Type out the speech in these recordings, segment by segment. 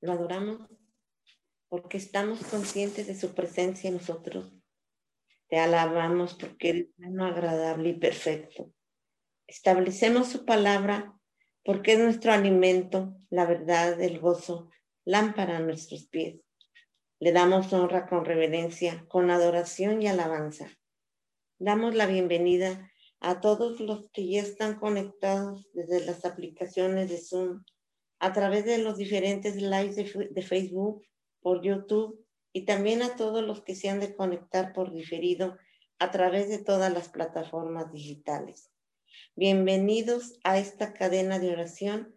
Lo adoramos porque estamos conscientes de su presencia en nosotros. Te alabamos porque eres bueno, agradable y perfecto. Establecemos su palabra porque es nuestro alimento, la verdad, el gozo, lámpara a nuestros pies. Le damos honra con reverencia, con adoración y alabanza. Damos la bienvenida a todos los que ya están conectados desde las aplicaciones de Zoom, a través de los diferentes lives de, Facebook, por YouTube y también a todos los que se han de conectar por diferido a través de todas las plataformas digitales. Bienvenidos a esta cadena de oración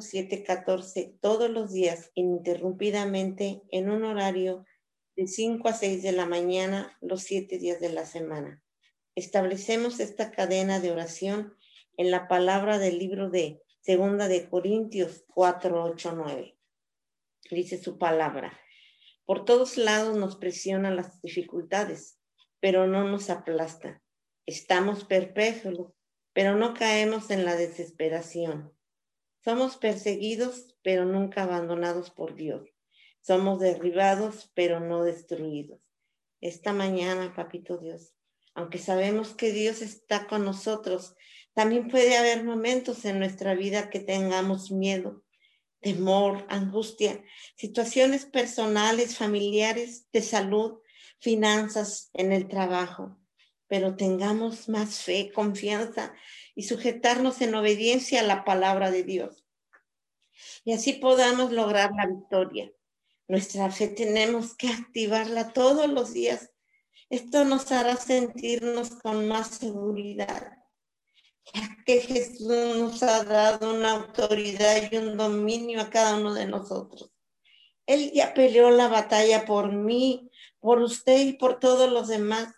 714 todos los días ininterrumpidamente en un horario de 5 a 6 de la mañana los siete días de la semana. Establecemos esta cadena de oración en la palabra del libro de Segunda de Corintios 4, 8, 9. Dice su palabra. Por todos lados nos presionan las dificultades, pero no nos aplastan. Estamos perplejos, pero no caemos en la desesperación. Somos perseguidos, pero nunca abandonados por Dios. Somos derribados, pero no destruidos. Esta mañana, papito Dios, aunque sabemos que Dios está con nosotros, también puede haber momentos en nuestra vida que tengamos miedo, temor, angustia, situaciones personales, familiares, de salud, finanzas, en el trabajo. Pero tengamos más fe, confianza y sujetarnos en obediencia a la palabra de Dios. Y así podamos lograr la victoria. Nuestra fe tenemos que activarla todos los días. Esto nos hará sentirnos con más seguridad, que Jesús nos ha dado una autoridad y un dominio a cada uno de nosotros. Él ya peleó la batalla por mí, por usted y por todos los demás.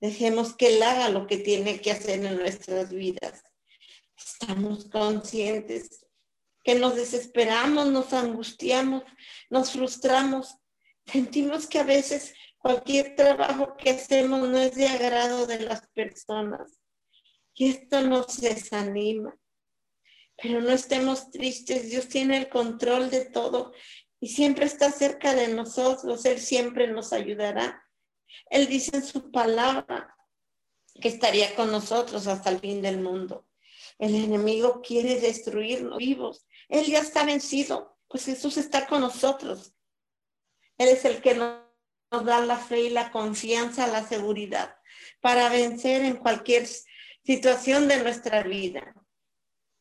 Dejemos que Él haga lo que tiene que hacer en nuestras vidas. Estamos conscientes que nos desesperamos, nos angustiamos, nos frustramos. Sentimos que a veces cualquier trabajo que hacemos no es de agrado de las personas. Y esto nos desanima. Pero no estemos tristes, Dios tiene el control de todo y siempre está cerca de nosotros, Él siempre nos ayudará. Él dice en su palabra que estaría con nosotros hasta el fin del mundo. El enemigo quiere destruirnos vivos. Él ya está vencido, pues Jesús está con nosotros. Él es el que nos da la fe y la confianza, la seguridad para vencer en cualquier situación de nuestra vida.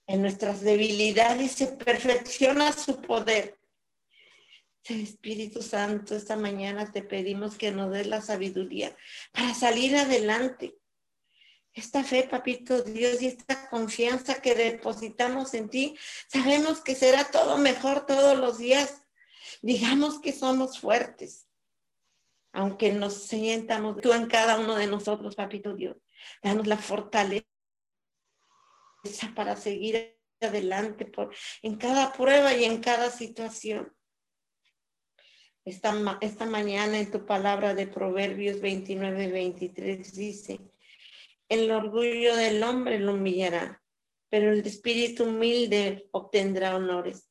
En nuestras debilidades se perfecciona su poder Espíritu Santo, esta mañana te pedimos que nos des la sabiduría para salir adelante. Esta fe, papito Dios, y esta confianza que depositamos en ti, sabemos que será todo mejor todos los días. Digamos que somos fuertes, aunque nos sientamos tú en cada uno de nosotros, papito Dios. Danos la fortaleza para seguir adelante por, en cada prueba y en cada situación. Esta, esta mañana en tu palabra de Proverbios 29, 23 dice, el orgullo del hombre lo humillará, pero el espíritu humilde obtendrá honores.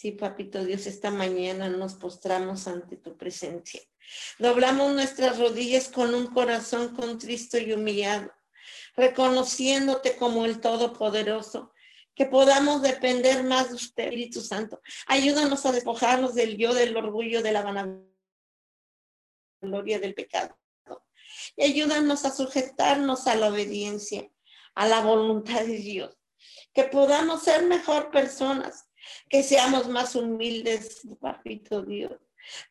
Sí, papito Dios, esta mañana nos postramos ante tu presencia. Doblamos nuestras rodillas con un corazón contristo y humillado, reconociéndote como el Todopoderoso, que podamos depender más de usted, Espíritu Santo. Ayúdanos a despojarnos del yo, del orgullo, de la vanagloria del pecado. Y ayúdanos a sujetarnos a la obediencia, a la voluntad de Dios. Que podamos ser mejor personas, que seamos más humildes, papito Dios.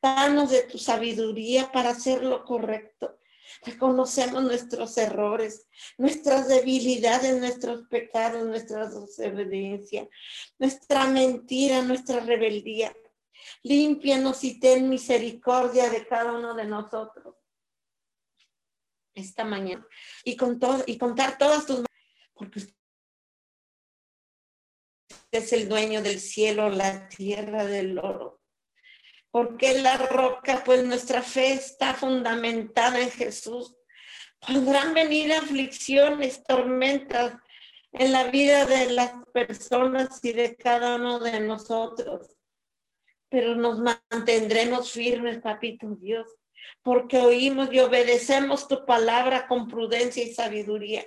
Danos de tu sabiduría para hacer lo correcto Reconocemos nuestros errores, nuestras debilidades, nuestros pecados, nuestra desobediencia, nuestra mentira, nuestra rebeldía. Límpianos y ten misericordia de cada uno de nosotros esta mañana y con todo y contar todas tus porque es el dueño del cielo, la tierra, del oro porque la roca, pues nuestra fe está fundamentada en Jesús. Podrán venir aflicciones, tormentas en la vida de las personas y de cada uno de nosotros. pero nos mantendremos firmes, papito Dios, porque oímos y obedecemos tu palabra con prudencia y sabiduría.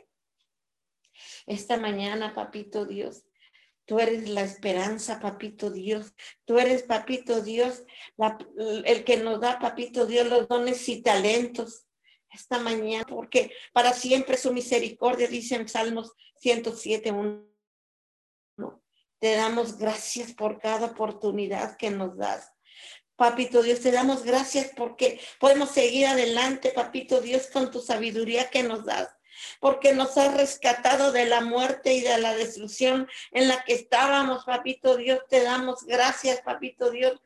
Esta mañana, papito Dios, Tú eres la esperanza, papito Dios. Tú eres, papito Dios, el que nos da, papito Dios, los dones y talentos esta mañana, porque para siempre su misericordia, dice en Salmos 107, 1. Te damos gracias por cada oportunidad que nos das. Papito Dios, te damos gracias porque podemos seguir adelante, papito Dios, con tu sabiduría que nos das porque nos has rescatado de la muerte y de la destrucción en la que estábamos, papito Dios. Te damos gracias, papito Dios,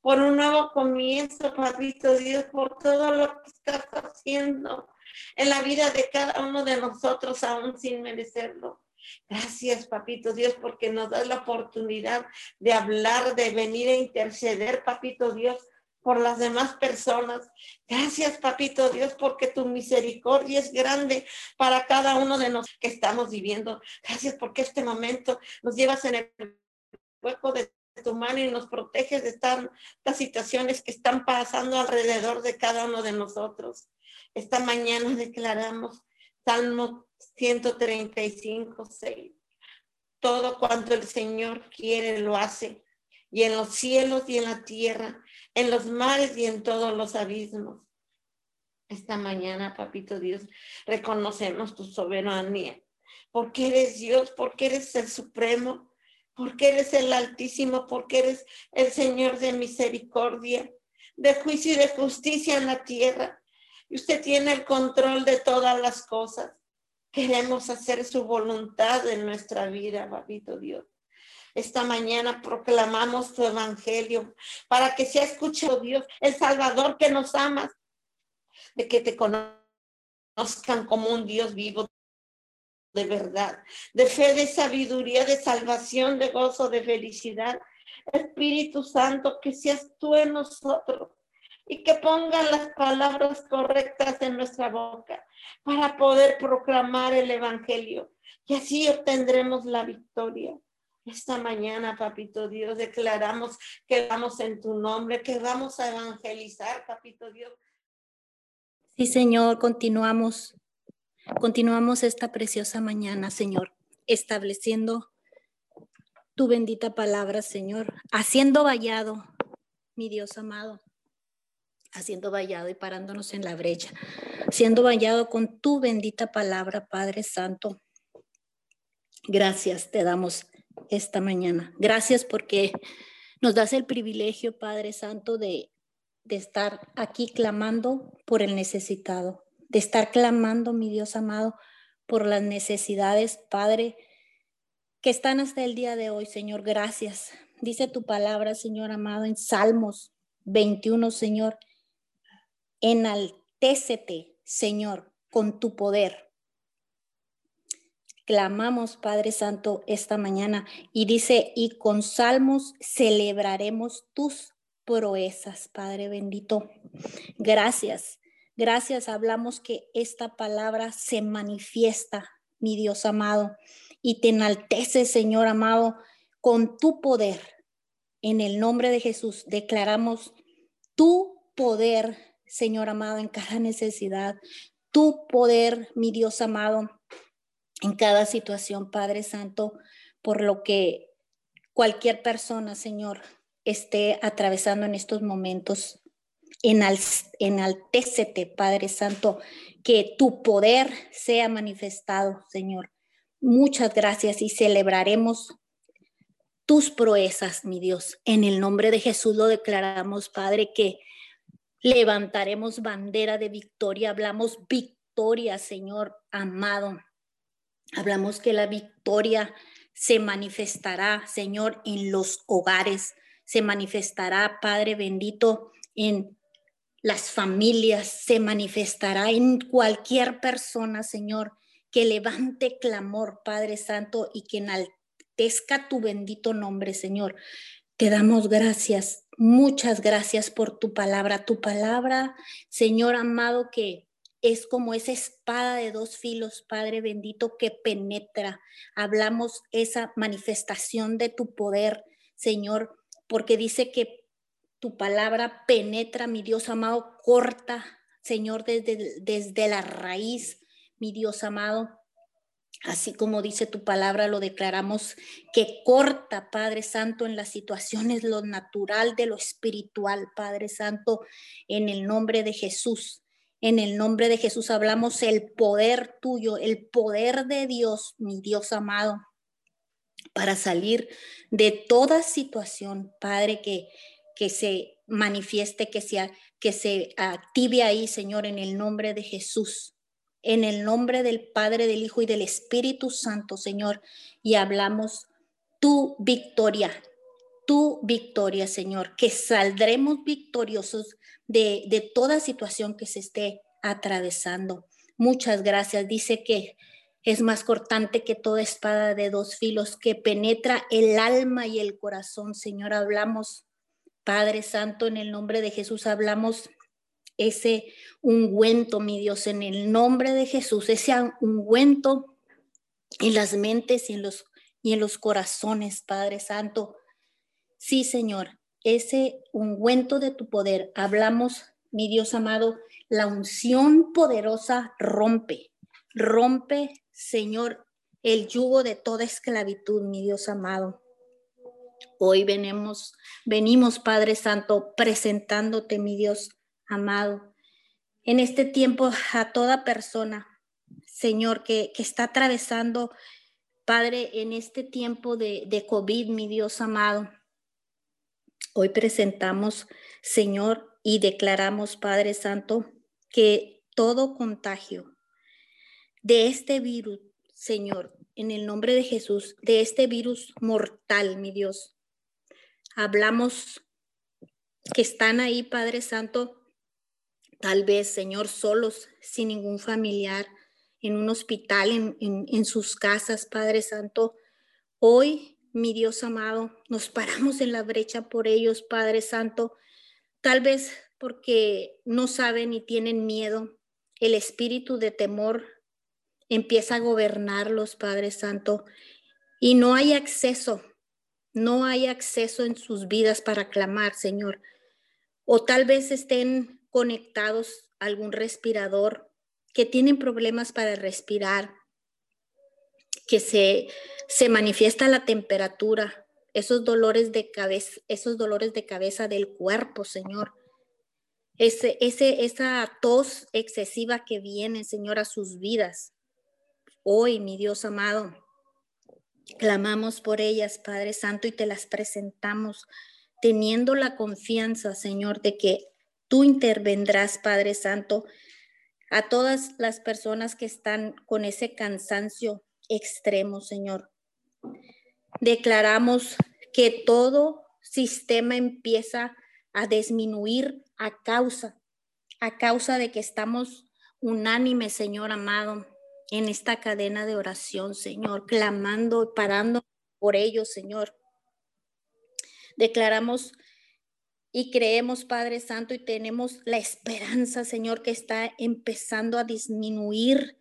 por un nuevo comienzo, papito Dios, por todo lo que estás haciendo en la vida de cada uno de nosotros, aún sin merecerlo. Gracias, papito Dios, porque nos das la oportunidad de hablar, de venir a interceder, papito Dios, por las demás personas. Gracias, papito Dios, porque tu misericordia es grande para cada uno de nosotros que estamos viviendo. Gracias porque este momento nos llevas en el hueco de tu mano y nos proteges de estas situaciones que están pasando alrededor de cada uno de nosotros. Esta mañana declaramos Salmo 135, 6. Todo cuanto el Señor quiere lo hace, y en los cielos y en la tierra, en los mares y en todos los abismos. Esta mañana, papito Dios, reconocemos tu soberanía, porque eres Dios, porque eres el supremo, porque eres el altísimo, porque eres el Señor de misericordia, de juicio y de justicia en la tierra. Y usted tiene el control de todas las cosas. Queremos hacer su voluntad en nuestra vida, papito Dios. Esta mañana proclamamos tu evangelio para que sea escuchado Dios, el Salvador que nos amas, de que te conozcan como un Dios vivo de verdad, de fe, de sabiduría, de salvación, de gozo, de felicidad. Espíritu Santo, que seas tú en nosotros y que pongan las palabras correctas en nuestra boca para poder proclamar el Evangelio y así obtendremos la victoria. Esta mañana, papito Dios, declaramos que vamos en tu nombre, que vamos a evangelizar, papito Dios. Sí, Señor, continuamos, continuamos esta preciosa mañana, Señor, estableciendo tu bendita palabra, Señor, haciendo vallado, mi Dios amado, haciendo vallado y parándonos en la brecha, haciendo vallado con tu bendita palabra, Padre Santo. Gracias te damos esta mañana. Gracias porque nos das el privilegio, Padre Santo, de, de estar aquí clamando por el necesitado, de estar clamando, mi Dios amado, por las necesidades, Padre, que están hasta el día de hoy, Señor. Gracias. Dice tu palabra, Señor amado, en Salmos 21, Señor. Enaltécete, Señor, con tu poder clamamos, Padre Santo, esta mañana. Y dice, y con salmos celebraremos tus proezas, Padre bendito. Gracias, gracias. Hablamos que esta palabra se manifiesta, mi Dios amado, y te enaltece, Señor amado, con tu poder. En el nombre de Jesús declaramos tu poder, Señor amado, en cada necesidad. Tu poder, mi Dios amado, en cada situación, Padre Santo, por lo que cualquier persona, Señor, esté atravesando en estos momentos. Enal, Padre Santo, que tu poder sea manifestado, Señor. Muchas gracias y celebraremos tus proezas, mi Dios. En el nombre de Jesús lo declaramos, Padre, que levantaremos bandera de victoria, hablamos victoria, Señor amado, Hablamos que la victoria se manifestará, Señor, en los hogares, se manifestará, Padre bendito, en las familias, se manifestará en cualquier persona, Señor, que levante clamor, Padre Santo, y que enaltezca tu bendito nombre, Señor. Te damos gracias, muchas gracias por tu palabra, tu palabra, Señor amado, que es como esa espada de dos filos, Padre bendito, que penetra. Hablamos esa manifestación de tu poder, Señor, porque dice que tu palabra penetra, mi Dios amado, corta, Señor, desde, desde la raíz, mi Dios amado. Así como dice tu palabra, lo declaramos que corta, Padre Santo, en las situaciones lo natural de lo espiritual, Padre Santo, en el nombre de Jesús. En el nombre de Jesús hablamos el poder tuyo, el poder de Dios, mi Dios amado, para salir de toda situación, Padre, que, que se manifieste, que se, que se active ahí, Señor, en el nombre de Jesús. En el nombre del Padre, del Hijo y del Espíritu Santo, Señor, y hablamos tu victoria, tu victoria, Señor, que saldremos victoriosos de, de toda situación que se esté atravesando. Muchas gracias. Dice que es más cortante que toda espada de dos filos que penetra el alma y el corazón. Señor, hablamos, Padre Santo, en el nombre de Jesús, hablamos ese ungüento, mi Dios, en el nombre de Jesús, ese ungüento en las mentes y en los, y en los corazones, Padre Santo. Sí, Señor, ese ungüento de tu poder. Hablamos, mi Dios amado, la unción poderosa rompe, rompe, Señor, el yugo de toda esclavitud, mi Dios amado. Hoy venimos, venimos, Padre Santo, presentándote, mi Dios amado, en este tiempo a toda persona, Señor, que, que está atravesando, Padre, en este tiempo de, de COVID, mi Dios amado. Hoy presentamos, Señor, y declaramos, Padre Santo, que todo contagio de este virus, Señor, en el nombre de Jesús, de este virus mortal, mi Dios, hablamos que están ahí, Padre Santo, tal vez, Señor, solos, sin ningún familiar, en un hospital, en, en, en sus casas, Padre Santo. Hoy mi Dios amado, nos paramos en la brecha por ellos, Padre Santo, tal vez porque no saben y tienen miedo. El espíritu de temor empieza a gobernarlos, Padre Santo, y no hay acceso, no hay acceso en sus vidas para clamar, Señor. O tal vez estén conectados a algún respirador, que tienen problemas para respirar, que se se manifiesta la temperatura, esos dolores de cabeza, esos dolores de cabeza del cuerpo, Señor. Ese, ese, esa tos excesiva que viene, Señor, a sus vidas. Hoy, mi Dios amado, clamamos por ellas, Padre Santo, y te las presentamos, teniendo la confianza, Señor, de que tú intervendrás, Padre Santo, a todas las personas que están con ese cansancio extremo, Señor. Declaramos que todo sistema empieza a disminuir a causa, a causa de que estamos unánimes, Señor amado, en esta cadena de oración, Señor, clamando y parando por ellos, Señor. Declaramos y creemos, Padre Santo, y tenemos la esperanza, Señor, que está empezando a disminuir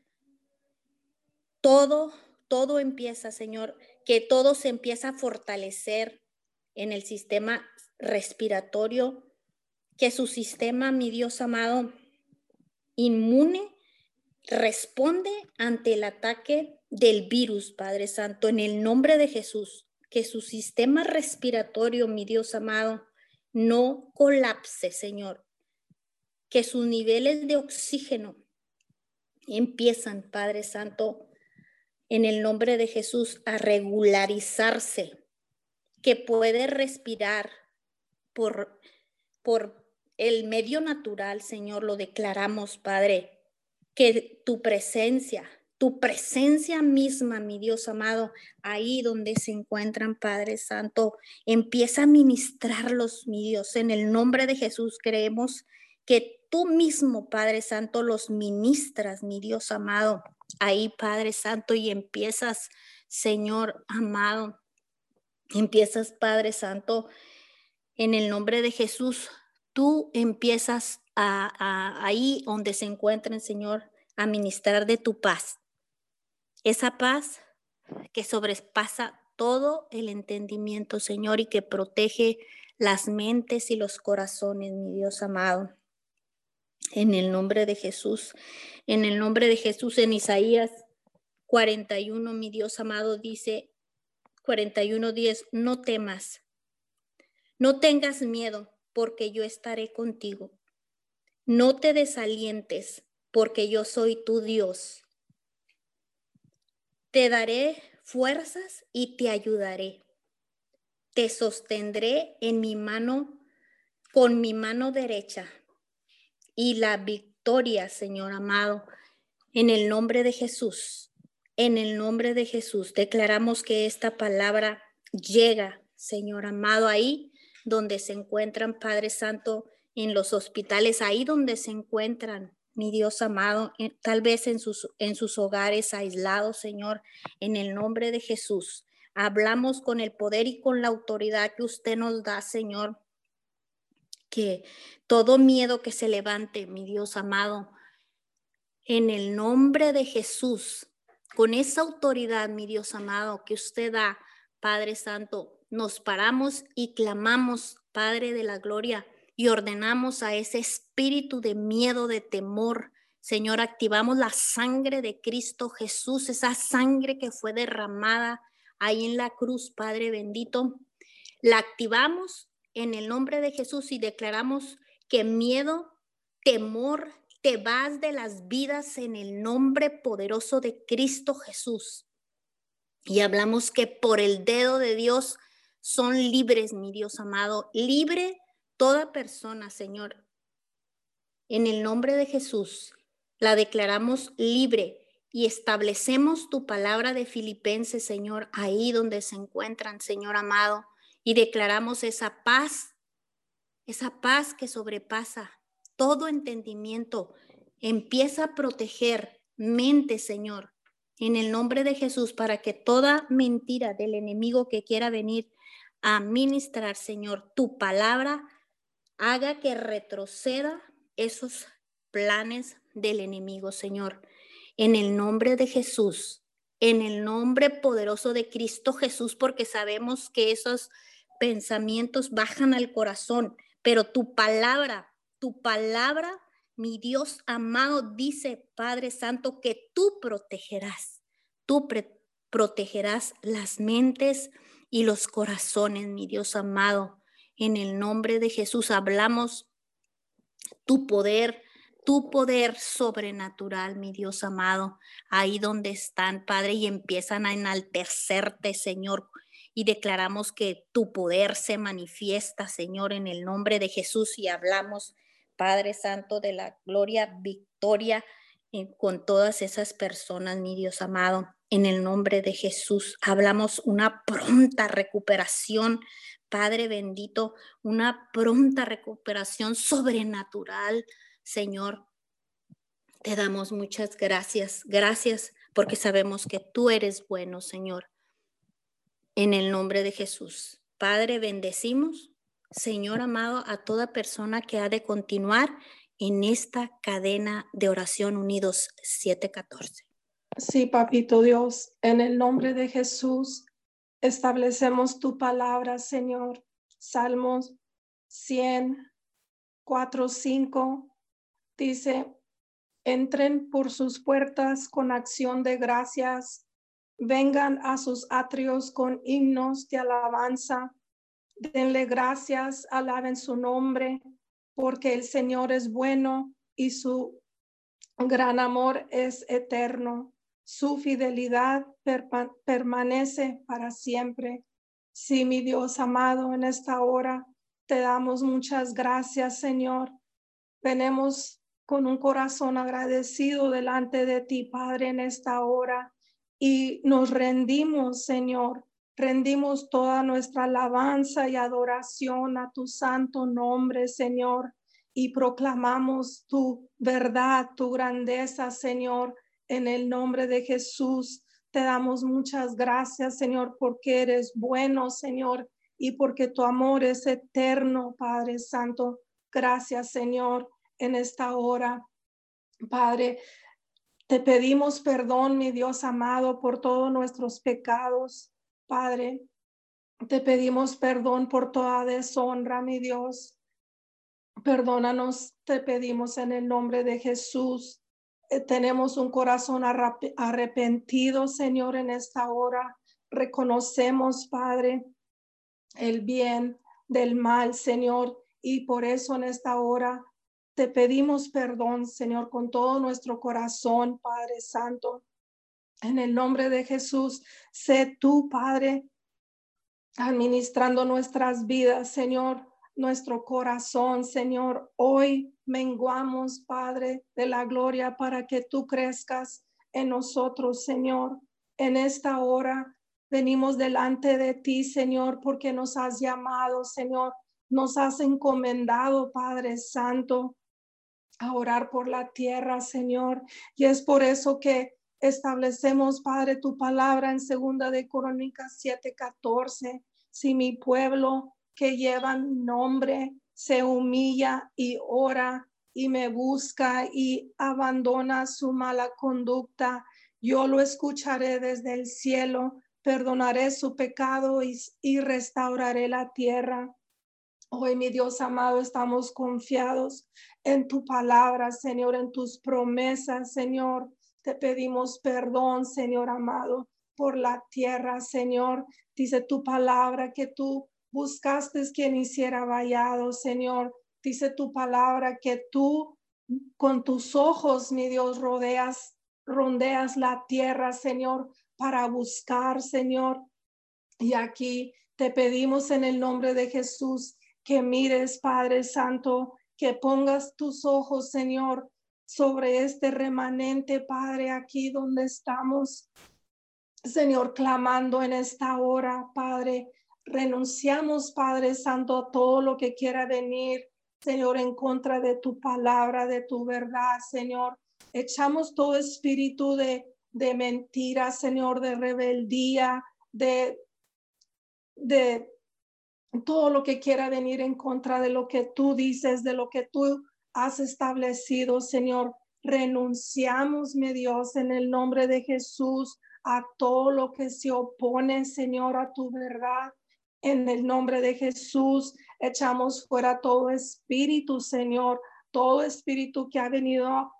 todo todo empieza, Señor, que todo se empieza a fortalecer en el sistema respiratorio, que su sistema, mi Dios amado, inmune, responde ante el ataque del virus, Padre Santo, en el nombre de Jesús, que su sistema respiratorio, mi Dios amado, no colapse, Señor, que sus niveles de oxígeno empiezan, Padre Santo, en el nombre de Jesús a regularizarse, que puede respirar por, por el medio natural, Señor, lo declaramos, Padre, que tu presencia, tu presencia misma, mi Dios amado, ahí donde se encuentran, Padre Santo, empieza a ministrarlos, mi Dios. En el nombre de Jesús creemos que tú mismo, Padre Santo, los ministras, mi Dios amado ahí, Padre Santo, y empiezas, Señor amado, empiezas, Padre Santo, en el nombre de Jesús, tú empiezas a, ahí donde se encuentren, Señor, a ministrar de tu paz. Esa paz que sobrepasa todo el entendimiento, Señor, y que protege las mentes y los corazones, mi Dios amado. En el nombre de Jesús, en el nombre de Jesús, en Isaías 41, mi Dios amado, dice 41.10, no temas, no tengas miedo, porque yo estaré contigo. No te desalientes, porque yo soy tu Dios. Te daré fuerzas y te ayudaré. Te sostendré en mi mano, con mi mano derecha. Y la victoria, Señor amado, en el nombre de Jesús, en el nombre de Jesús, declaramos que esta palabra llega, Señor amado, ahí donde se encuentran, Padre Santo, en los hospitales, ahí donde se encuentran, mi Dios amado, tal vez en sus, en sus hogares aislados, Señor, en el nombre de Jesús. Hablamos con el poder y con la autoridad que usted nos da, Señor, que todo miedo que se levante, mi Dios amado, en el nombre de Jesús, con esa autoridad, mi Dios amado, que usted da, Padre Santo, nos paramos y clamamos, Padre de la Gloria, y ordenamos a ese espíritu de miedo, de temor. Señor, activamos la sangre de Cristo Jesús, esa sangre que fue derramada ahí en la cruz, Padre bendito. La activamos en el nombre de Jesús y declaramos que miedo, temor, te vas de las vidas en el nombre poderoso de Cristo Jesús. Y hablamos que por el dedo de Dios son libres, mi Dios amado, libre toda persona, Señor, en el nombre de Jesús, la declaramos libre y establecemos tu palabra de Filipenses, Señor, ahí donde se encuentran, Señor amado, y declaramos esa paz, esa paz que sobrepasa todo entendimiento. Empieza a proteger mente, Señor, en el nombre de Jesús, para que toda mentira del enemigo que quiera venir a ministrar, Señor, tu palabra haga que retroceda esos planes del enemigo, Señor. En el nombre de Jesús, en el nombre poderoso de Cristo Jesús, porque sabemos que esos pensamientos bajan al corazón, pero tu palabra, tu palabra, mi Dios amado, dice Padre Santo, que tú protegerás, tú protegerás las mentes y los corazones, mi Dios amado. En el nombre de Jesús hablamos tu poder, tu poder sobrenatural, mi Dios amado, ahí donde están, Padre, y empiezan a enaltecerte, Señor. Y declaramos que tu poder se manifiesta, Señor, en el nombre de Jesús. Y hablamos, Padre Santo, de la gloria, victoria eh, con todas esas personas, mi Dios amado. En el nombre de Jesús hablamos una pronta recuperación, Padre bendito, una pronta recuperación sobrenatural, Señor. Te damos muchas gracias. Gracias porque sabemos que tú eres bueno, Señor. En el nombre de Jesús. Padre, bendecimos, Señor amado, a toda persona que ha de continuar en esta cadena de oración unidos 714. Sí, papito Dios, en el nombre de Jesús establecemos tu palabra, Señor. Salmos 100, 4, 5 dice, entren por sus puertas con acción de gracias, vengan a sus atrios con himnos de alabanza, denle gracias, alaben su nombre, porque el Señor es bueno y su gran amor es eterno su fidelidad permanece para siempre. Sí, mi Dios amado, en esta hora te damos muchas gracias, Señor. Venemos con un corazón agradecido delante de ti, Padre, en esta hora. Y nos rendimos, Señor. Rendimos toda nuestra alabanza y adoración a tu santo nombre, Señor. Y proclamamos tu verdad, tu grandeza, Señor en el nombre de Jesús, te damos muchas gracias, Señor, porque eres bueno, Señor, y porque tu amor es eterno, Padre Santo. Gracias, Señor, en esta hora. Padre, te pedimos perdón, mi Dios amado, por todos nuestros pecados, Padre. Te pedimos perdón por toda deshonra, mi Dios. Perdónanos, te pedimos en el nombre de Jesús. Eh, tenemos un corazón arrepentido, Señor, en esta hora. Reconocemos, Padre, el bien del mal, Señor, y por eso en esta hora te pedimos perdón, Señor, con todo nuestro corazón, Padre Santo. En el nombre de Jesús, sé tú, Padre, administrando nuestras vidas, Señor, nuestro corazón, Señor. Hoy menguamos, Padre, de la gloria para que tú crezcas en nosotros, Señor. En esta hora venimos delante de ti, Señor, porque nos has llamado, Señor. Nos has encomendado, Padre Santo, a orar por la tierra, Señor. Y es por eso que establecemos, Padre, tu palabra en segunda de Crónicas 7:14. Si mi pueblo que lleva mi nombre se humilla y ora y me busca y abandona su mala conducta, yo lo escucharé desde el cielo, perdonaré su pecado y, y restauraré la tierra. Hoy, mi Dios amado, estamos confiados en tu palabra, Señor, en tus promesas, Señor. Te pedimos perdón, Señor amado, por la tierra, Señor. Dice tu palabra que tú buscaste quien hiciera vallado, Señor. Dice tu palabra que tú con tus ojos, mi Dios, rodeas, rondeas la tierra, Señor, para buscar, Señor. Y aquí te pedimos en el nombre de Jesús que mires, Padre Santo, que pongas tus ojos, Señor, sobre este remanente, Padre, aquí donde estamos, Señor, clamando en esta hora, Padre. Renunciamos, Padre Santo, a todo lo que quiera venir, Señor, en contra de tu palabra, de tu verdad, Señor. Echamos todo espíritu de, de mentira, Señor, de rebeldía, de, de todo lo que quiera venir en contra de lo que tú dices, de lo que tú has establecido, Señor. Renunciamos, mi Dios, en el nombre de Jesús a todo lo que se opone, Señor, a tu verdad. En el nombre de Jesús, echamos fuera todo espíritu, Señor, todo espíritu que ha venido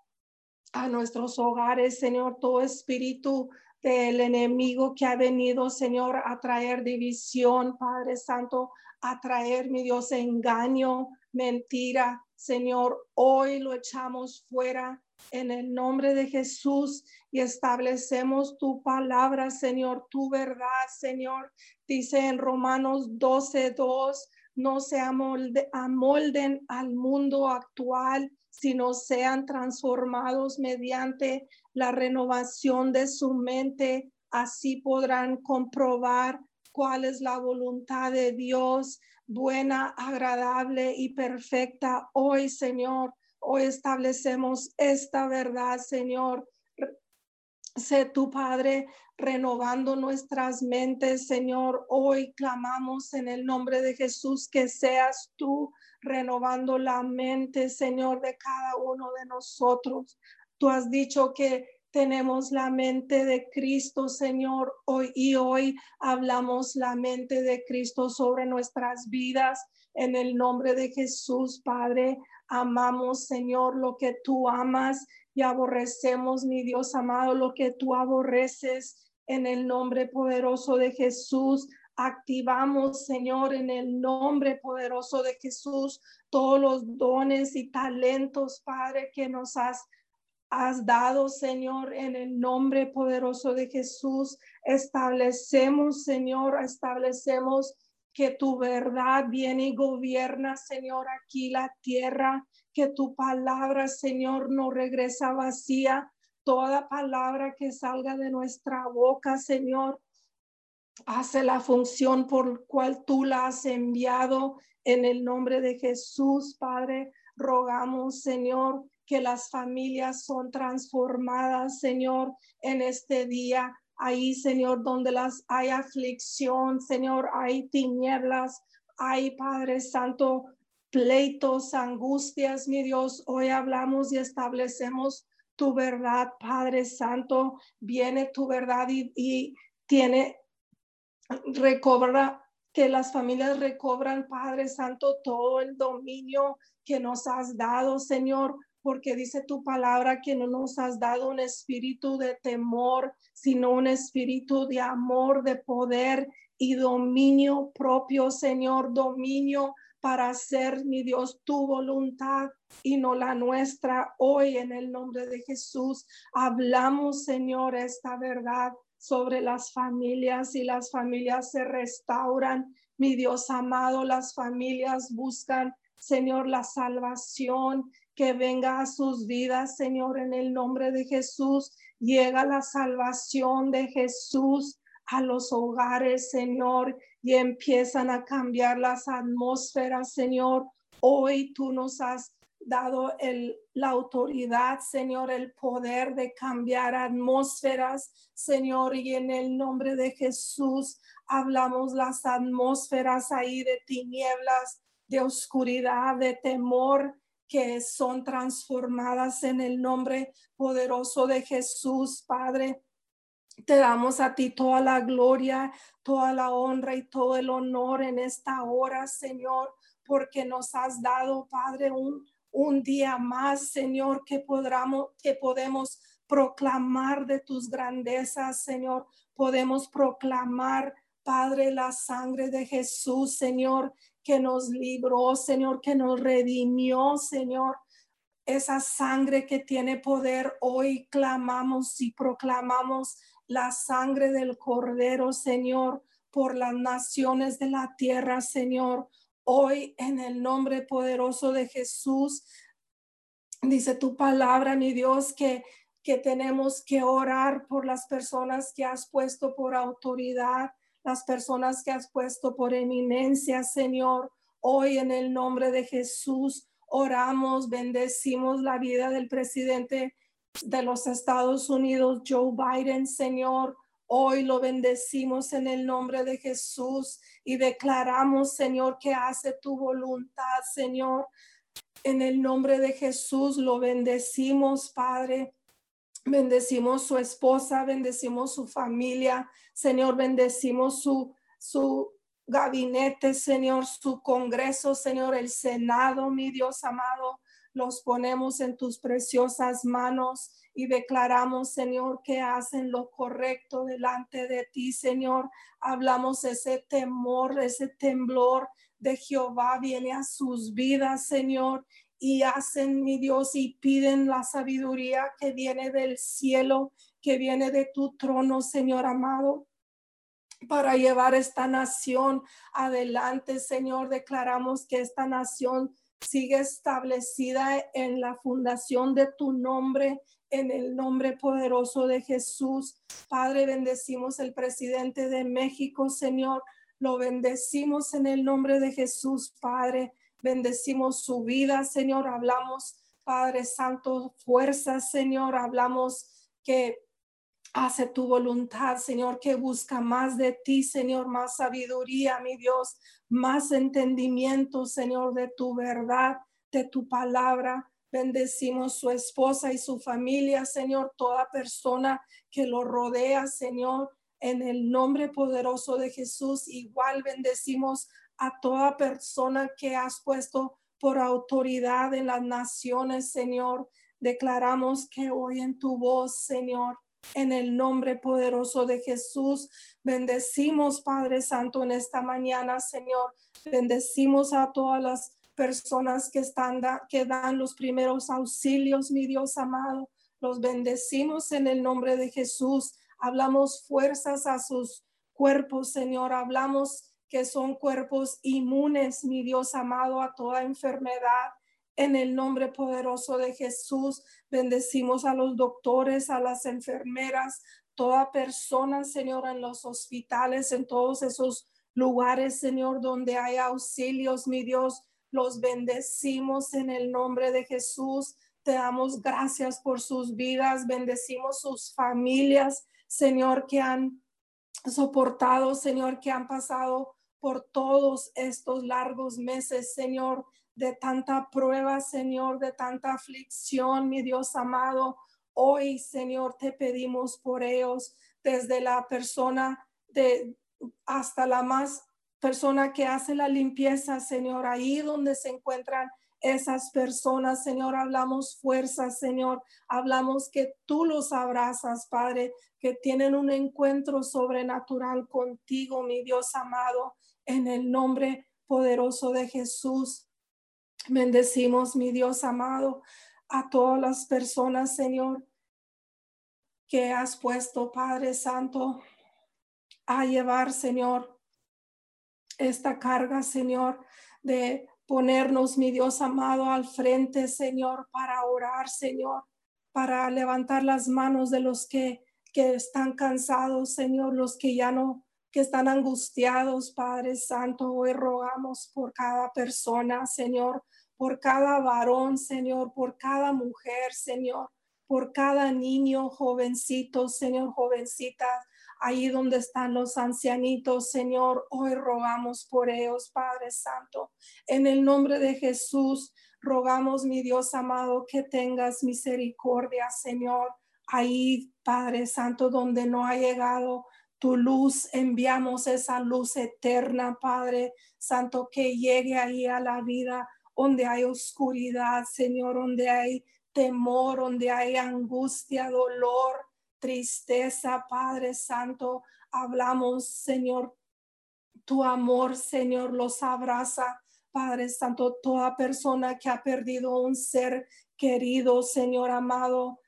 a nuestros hogares, Señor, todo espíritu del enemigo que ha venido, Señor, a traer división, Padre Santo, a traer, mi Dios, engaño, mentira. Señor, hoy lo echamos fuera en el nombre de Jesús y establecemos tu palabra, Señor, tu verdad, Señor. Dice en Romanos 12, 2, no se amolden al mundo actual, sino sean transformados mediante la renovación de su mente. Así podrán comprobar cuál es la voluntad de Dios, buena, agradable y perfecta. Hoy, Señor, hoy establecemos esta verdad, Señor. Sé tu Padre renovando nuestras mentes, Señor. Hoy clamamos en el nombre de Jesús que seas tú renovando la mente, Señor, de cada uno de nosotros. Tú has dicho que tenemos la mente de Cristo, Señor, hoy y hoy hablamos la mente de Cristo sobre nuestras vidas. En el nombre de Jesús, Padre, amamos, Señor, lo que tú amas y aborrecemos, mi Dios amado, lo que tú aborreces. En el nombre poderoso de Jesús, activamos, Señor, en el nombre poderoso de Jesús, todos los dones y talentos, Padre, que nos has has dado, Señor, en el nombre poderoso de Jesús. Establecemos, Señor, establecemos que tu verdad viene y gobierna, Señor, aquí la tierra, que tu palabra, Señor, no regresa vacía. Toda palabra que salga de nuestra boca, Señor, hace la función por cual tú la has enviado en el nombre de Jesús, Padre. Rogamos, Señor, que las familias son transformadas, Señor, en este día. Ahí, Señor, donde las hay aflicción, Señor, hay tinieblas, hay, Padre Santo, pleitos, angustias, mi Dios. Hoy hablamos y establecemos tu verdad, Padre Santo. Viene tu verdad y, y tiene, recobra que las familias recobran, Padre Santo, todo el dominio que nos has dado, Señor, porque dice tu palabra que no nos has dado un espíritu de temor, sino un espíritu de amor, de poder y dominio propio, Señor, dominio para hacer, mi Dios, tu voluntad y no la nuestra. Hoy en el nombre de Jesús hablamos, Señor, esta verdad sobre las familias y las familias se restauran. Mi Dios amado, las familias buscan, Señor, la salvación que venga a sus vidas, Señor, en el nombre de Jesús. Llega la salvación de Jesús a los hogares, Señor, y empiezan a cambiar las atmósferas, Señor. Hoy tú nos has dado el, la autoridad, Señor, el poder de cambiar atmósferas, Señor, y en el nombre de Jesús hablamos las atmósferas ahí de tinieblas, de oscuridad, de temor, que son transformadas en el nombre poderoso de Jesús, Padre. Te damos a ti toda la gloria, toda la honra y todo el honor en esta hora, Señor, porque nos has dado, Padre, un, un día más, Señor, que, podamos, que podemos proclamar de tus grandezas, Señor. Podemos proclamar, Padre, la sangre de Jesús, Señor, que nos libró, Señor, que nos redimió, Señor. Esa sangre que tiene poder, hoy clamamos y proclamamos la sangre del Cordero, Señor, por las naciones de la tierra, Señor. Hoy en el nombre poderoso de Jesús, dice tu palabra, mi Dios, que que tenemos que orar por las personas que has puesto por autoridad las personas que has puesto por eminencia, Señor. Hoy en el nombre de Jesús oramos, bendecimos la vida del presidente de los Estados Unidos, Joe Biden, Señor. Hoy lo bendecimos en el nombre de Jesús y declaramos, Señor, que hace tu voluntad, Señor. En el nombre de Jesús lo bendecimos, Padre. Bendecimos su esposa, bendecimos su familia, Señor, bendecimos su, su gabinete, Señor, su congreso, Señor, el Senado, mi Dios amado. Los ponemos en tus preciosas manos y declaramos, Señor, que hacen lo correcto delante de ti, Señor. Hablamos ese temor, ese temblor de Jehová viene a sus vidas, Señor, y hacen, mi Dios, y piden la sabiduría que viene del cielo, que viene de tu trono, Señor amado para llevar esta nación adelante, Señor. Declaramos que esta nación sigue establecida en la fundación de tu nombre, en el nombre poderoso de Jesús. Padre, bendecimos el presidente de México, Señor. Lo bendecimos en el nombre de Jesús, Padre. Bendecimos su vida, Señor. Hablamos, Padre Santo, fuerza, Señor. Hablamos que hace tu voluntad, Señor, que busca más de ti, Señor, más sabiduría, mi Dios, más entendimiento, Señor, de tu verdad, de tu palabra. Bendecimos su esposa y su familia, Señor, toda persona que lo rodea, Señor, en el nombre poderoso de Jesús. Igual bendecimos a toda persona que has puesto por autoridad en las naciones, Señor. Declaramos que hoy en tu voz, Señor, en el nombre poderoso de Jesús, bendecimos, Padre Santo, en esta mañana, Señor. Bendecimos a todas las personas que están que dan los primeros auxilios, mi Dios amado. Los bendecimos en el nombre de Jesús. Hablamos fuerzas a sus cuerpos, Señor. Hablamos que son cuerpos inmunes, mi Dios amado, a toda enfermedad. En el nombre poderoso de Jesús, bendecimos a los doctores, a las enfermeras, toda persona, Señor, en los hospitales, en todos esos lugares, Señor, donde hay auxilios, mi Dios, los bendecimos en el nombre de Jesús. Te damos gracias por sus vidas, bendecimos sus familias, Señor, que han soportado, Señor, que han pasado por todos estos largos meses, Señor, de tanta prueba, Señor, de tanta aflicción, mi Dios amado. Hoy, Señor, te pedimos por ellos, desde la persona de hasta la más persona que hace la limpieza, Señor, ahí donde se encuentran esas personas, Señor. Hablamos fuerza, Señor. Hablamos que tú los abrazas, Padre, que tienen un encuentro sobrenatural contigo, mi Dios amado, en el nombre poderoso de Jesús. Bendecimos, mi Dios amado, a todas las personas, Señor, que has puesto, Padre Santo, a llevar, Señor, esta carga, Señor, de ponernos, mi Dios amado, al frente, Señor, para orar, Señor, para levantar las manos de los que, que están cansados, Señor, los que ya no, que están angustiados, Padre Santo. Hoy rogamos por cada persona, Señor, por cada varón, Señor, por cada mujer, Señor, por cada niño, jovencito, Señor, jovencita, ahí donde están los ancianitos, Señor, hoy rogamos por ellos, Padre Santo. En el nombre de Jesús, rogamos, mi Dios amado, que tengas misericordia, Señor. Ahí, Padre Santo, donde no ha llegado tu luz, enviamos esa luz eterna, Padre Santo, que llegue ahí a la vida donde hay oscuridad, Señor, donde hay temor, donde hay angustia, dolor, tristeza, Padre Santo. Hablamos, Señor, tu amor, Señor, los abraza. Padre Santo, toda persona que ha perdido un ser querido, Señor amado,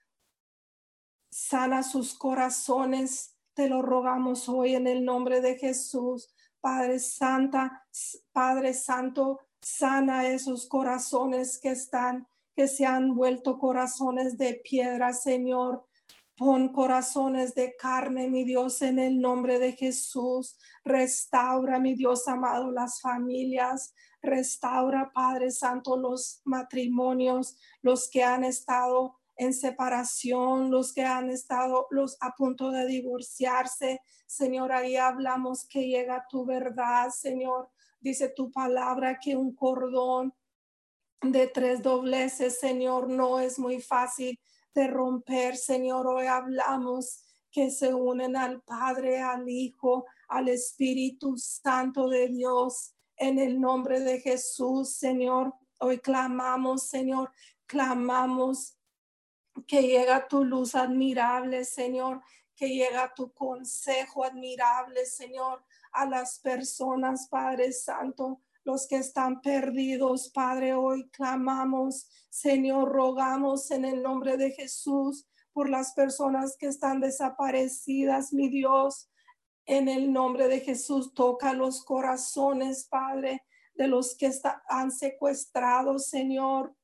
sana sus corazones. Te lo rogamos hoy en el nombre de Jesús. Padre Santa, Padre Santo, sana esos corazones que están, que se han vuelto corazones de piedra, Señor. Pon corazones de carne, mi Dios, en el nombre de Jesús. Restaura, mi Dios amado, las familias. Restaura, Padre Santo, los matrimonios, los que han estado en separación, los que han estado los a punto de divorciarse. Señor, ahí hablamos que llega tu verdad, Señor. Dice tu palabra que un cordón de tres dobleces, Señor, no es muy fácil de romper, Señor. Hoy hablamos que se unen al Padre, al Hijo, al Espíritu Santo de Dios. En el nombre de Jesús, Señor, hoy clamamos, Señor, clamamos que llega tu luz admirable, Señor, que llega tu consejo admirable, Señor, a las personas, Padre Santo los que están perdidos, Padre, hoy clamamos, Señor, rogamos en el nombre de Jesús por las personas que están desaparecidas, mi Dios. En el nombre de Jesús, toca los corazones, Padre, de los que han secuestrado, Señor.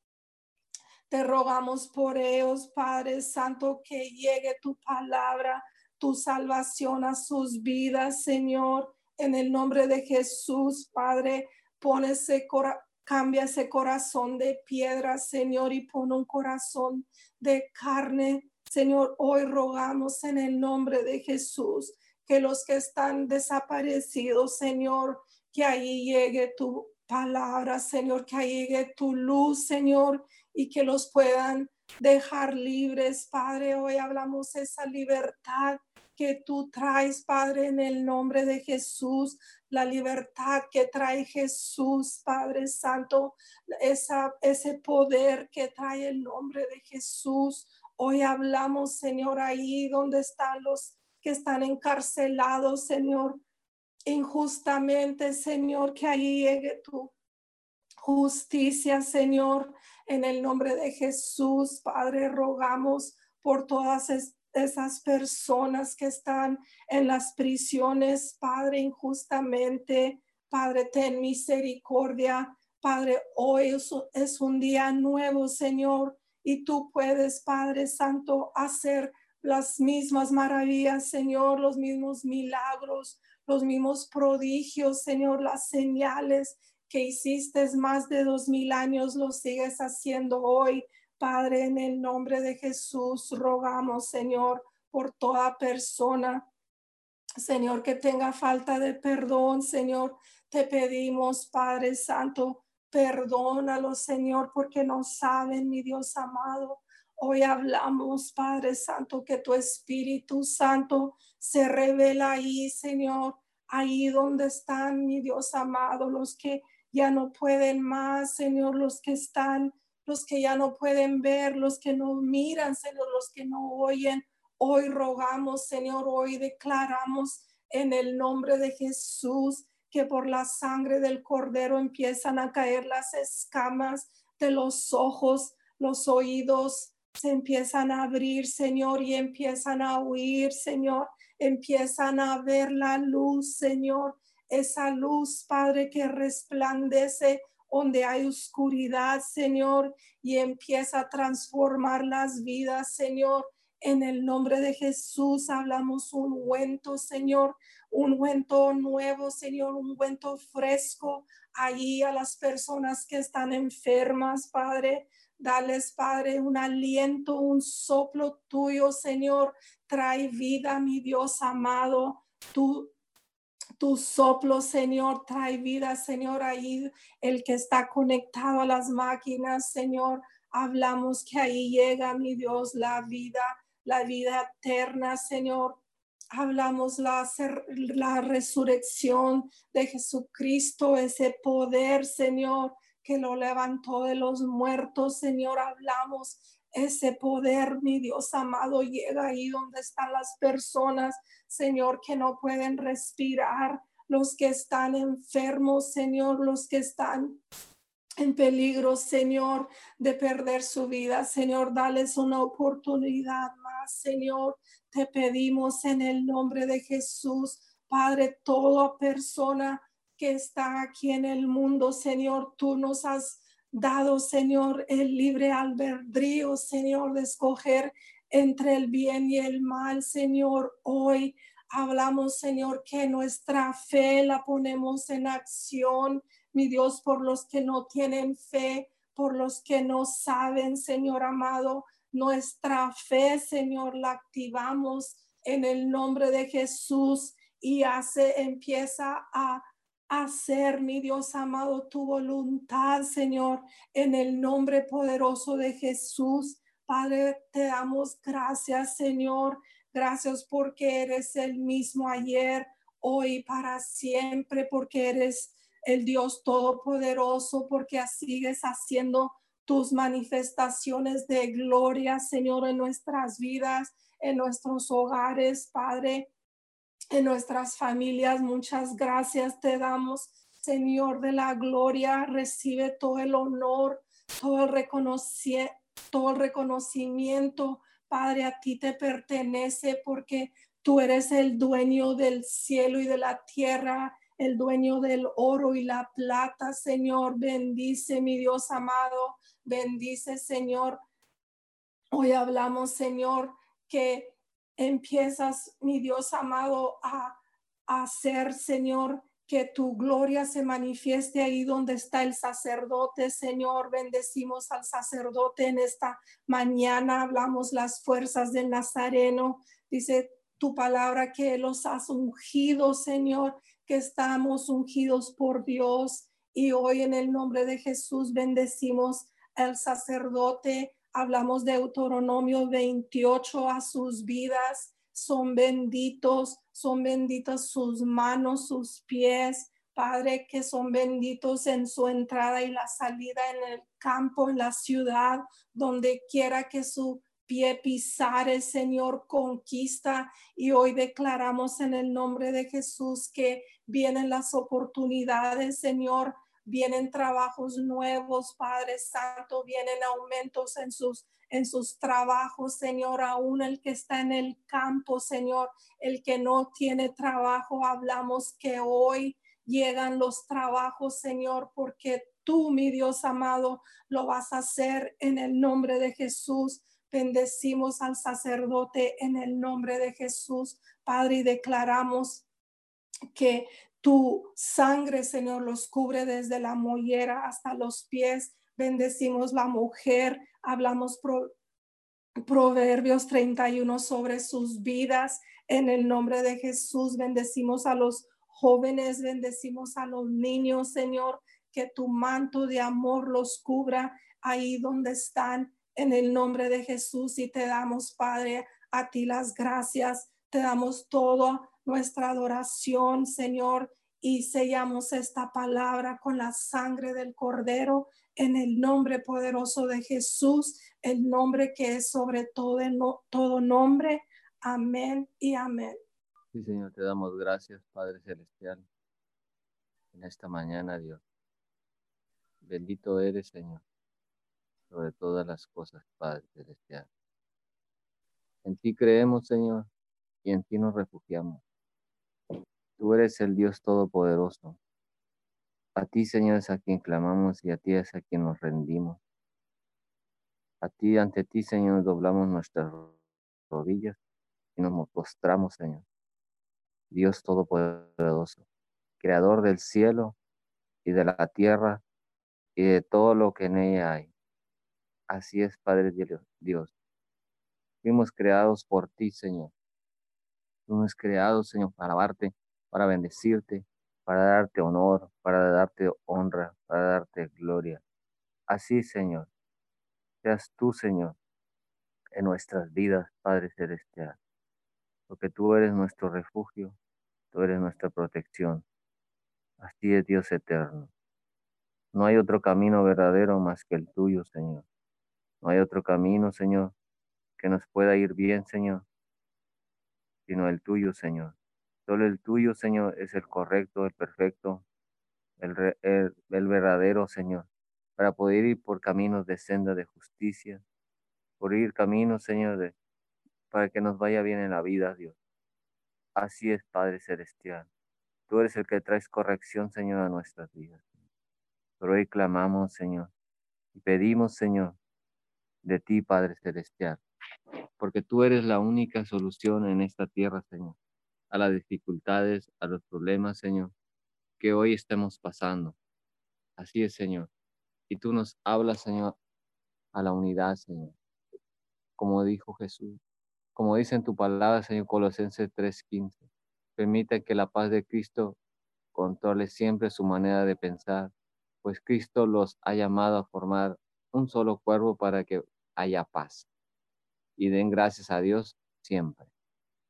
Te rogamos por ellos, Padre Santo, que llegue tu palabra, tu salvación a sus vidas, Señor. En el nombre de Jesús, Padre, pone ese cambia ese corazón de piedra, Señor, y pone un corazón de carne. Señor, hoy rogamos en el nombre de Jesús que los que están desaparecidos, Señor, que ahí llegue tu palabra, Señor, que ahí llegue tu luz, Señor, y que los puedan dejar libres, Padre. Hoy hablamos esa libertad que tú traes, Padre, en el nombre de Jesús, la libertad que trae Jesús, Padre Santo, esa, ese poder que trae el nombre de Jesús. Hoy hablamos, Señor, ahí donde están los que están encarcelados, Señor, injustamente, Señor, que ahí llegue tu justicia, Señor, en el nombre de Jesús, Padre, rogamos por todas esas personas que están en las prisiones, Padre, injustamente. Padre, ten misericordia. Padre, hoy es, es un día nuevo, Señor, y tú puedes, Padre Santo, hacer las mismas maravillas, Señor, los mismos milagros, los mismos prodigios, Señor, las señales que hiciste más de dos mil años, lo sigues haciendo hoy. Padre, en el nombre de Jesús, rogamos, Señor, por toda persona, Señor, que tenga falta de perdón, Señor, te pedimos, Padre Santo, perdónalo, Señor, porque no saben, mi Dios amado. Hoy hablamos, Padre Santo, que tu Espíritu Santo se revela ahí, Señor, ahí donde están, mi Dios amado, los que ya no pueden más, Señor, los que están, los que ya no pueden ver, los que no miran, Señor, los que no oyen. Hoy rogamos, Señor, hoy declaramos en el nombre de Jesús que por la sangre del cordero empiezan a caer las escamas de los ojos, los oídos se empiezan a abrir, Señor, y empiezan a oír, Señor, empiezan a ver la luz, Señor, esa luz, Padre, que resplandece donde hay oscuridad, Señor, y empieza a transformar las vidas, Señor. En el nombre de Jesús hablamos un ungüento, Señor, un ungüento nuevo, Señor, un ungüento fresco ahí a las personas que están enfermas, Padre. Dales, Padre, un aliento, un soplo tuyo, Señor. Trae vida, mi Dios amado. Tu, tu soplo, Señor, trae vida, Señor, ahí el que está conectado a las máquinas, Señor. Hablamos que ahí llega, mi Dios, la vida la vida eterna, Señor. Hablamos la, la resurrección de Jesucristo, ese poder, Señor, que lo levantó de los muertos, Señor. Hablamos ese poder, mi Dios amado, llega ahí donde están las personas, Señor, que no pueden respirar, los que están enfermos, Señor, los que están en peligro, Señor, de perder su vida. Señor, dales una oportunidad más, Señor. Te pedimos en el nombre de Jesús, Padre, toda persona que está aquí en el mundo, Señor, tú nos has dado, Señor, el libre albedrío, Señor, de escoger entre el bien y el mal, Señor. Hoy hablamos, Señor, que nuestra fe la ponemos en acción mi Dios, por los que no tienen fe, por los que no saben, Señor amado, nuestra fe, Señor, la activamos en el nombre de Jesús y hace, empieza a hacer, mi Dios amado, tu voluntad, Señor, en el nombre poderoso de Jesús. Padre, te damos gracias, Señor. Gracias porque eres el mismo ayer, hoy, para siempre, porque eres el Dios Todopoderoso, porque sigues haciendo tus manifestaciones de gloria, Señor, en nuestras vidas, en nuestros hogares, Padre, en nuestras familias. Muchas gracias te damos, Señor de la gloria. Recibe todo el honor, todo el, todo el reconocimiento, Padre, a ti te pertenece porque tú eres el dueño del cielo y de la tierra el dueño del oro y la plata, Señor. Bendice, mi Dios amado. Bendice, Señor. Hoy hablamos, Señor, que empiezas, mi Dios amado, a, hacer, Señor, que tu gloria se manifieste ahí donde está el sacerdote, Señor. Bendecimos al sacerdote en esta mañana. Hablamos las fuerzas del Nazareno. Dice tu palabra que los has ungido, Señor que estamos ungidos por Dios y hoy en el nombre de Jesús bendecimos al sacerdote. Hablamos de Deuteronomio 28 a sus vidas. Son benditos, son benditas sus manos, sus pies. Padre, que son benditos en su entrada y la salida en el campo, en la ciudad, donde quiera que su pie pisar, el Señor conquista y hoy declaramos en el nombre de Jesús que vienen las oportunidades, Señor, vienen trabajos nuevos, Padre Santo, vienen aumentos en sus en sus trabajos, Señor, aún el que está en el campo, Señor, el que no tiene trabajo, hablamos que hoy llegan los trabajos, Señor, porque tú, mi Dios amado, lo vas a hacer en el nombre de Jesús. Bendecimos al sacerdote en el nombre de Jesús, Padre, y declaramos que tu sangre, Señor, los cubre desde la mollera hasta los pies. Bendecimos la mujer, hablamos Proverbios 31 sobre sus vidas. En el nombre de Jesús, bendecimos a los jóvenes, bendecimos a los niños, Señor, que tu manto de amor los cubra ahí donde están en el nombre de Jesús y te damos, Padre, a ti las gracias, te damos toda nuestra adoración, Señor, y sellamos esta palabra con la sangre del Cordero en el nombre poderoso de Jesús, el nombre que es sobre todo, todo nombre. Amén y amén. Sí, Señor, te damos gracias, Padre Celestial, en esta mañana, Dios. Bendito eres, Señor, sobre todas las cosas, Padre Celestial. En ti creemos, Señor, y en ti nos refugiamos. Tú eres el Dios Todopoderoso. A ti, Señor, es a quien clamamos y a ti es a quien nos rendimos. A ti, ante ti, Señor, doblamos nuestras rodillas y nos postramos, Señor. Dios Todopoderoso, Creador del cielo y de la tierra y de todo lo que en ella hay. Así es, Padre Dios. Fuimos creados por ti, Señor. Fuimos creados, Señor, para alabarte, para bendecirte, para darte honor, para darte honra, para darte gloria. Así, Señor, seas tú, Señor, en nuestras vidas, Padre Celestial, porque tú eres nuestro refugio, tú eres nuestra protección. Así es Dios eterno. No hay otro camino verdadero más que el tuyo, Señor. No hay otro camino, Señor, que nos pueda ir bien, Señor, sino el tuyo, Señor. Solo el tuyo, Señor, es el correcto, el perfecto, el, verdadero, Señor, para poder ir por caminos de senda de justicia, por ir caminos, Señor, para que nos vaya bien en la vida, Dios. Así es, Padre Celestial. Tú eres el que traes corrección, Señor, a nuestras vidas. Pero hoy clamamos, Señor, y pedimos, Señor, de ti, Padre Celestial, porque tú eres la única solución en esta tierra, Señor, a las dificultades, a los problemas, Señor, que hoy estamos pasando. Así es, Señor. Y tú nos hablas, Señor, a la unidad, Señor. Como dijo Jesús, como dice en tu palabra, Señor, Colosenses 3:15. Permite que la paz de Cristo controle siempre su manera de pensar, pues Cristo los ha llamado a formar un solo cuerpo para que haya paz. Y den gracias a Dios siempre.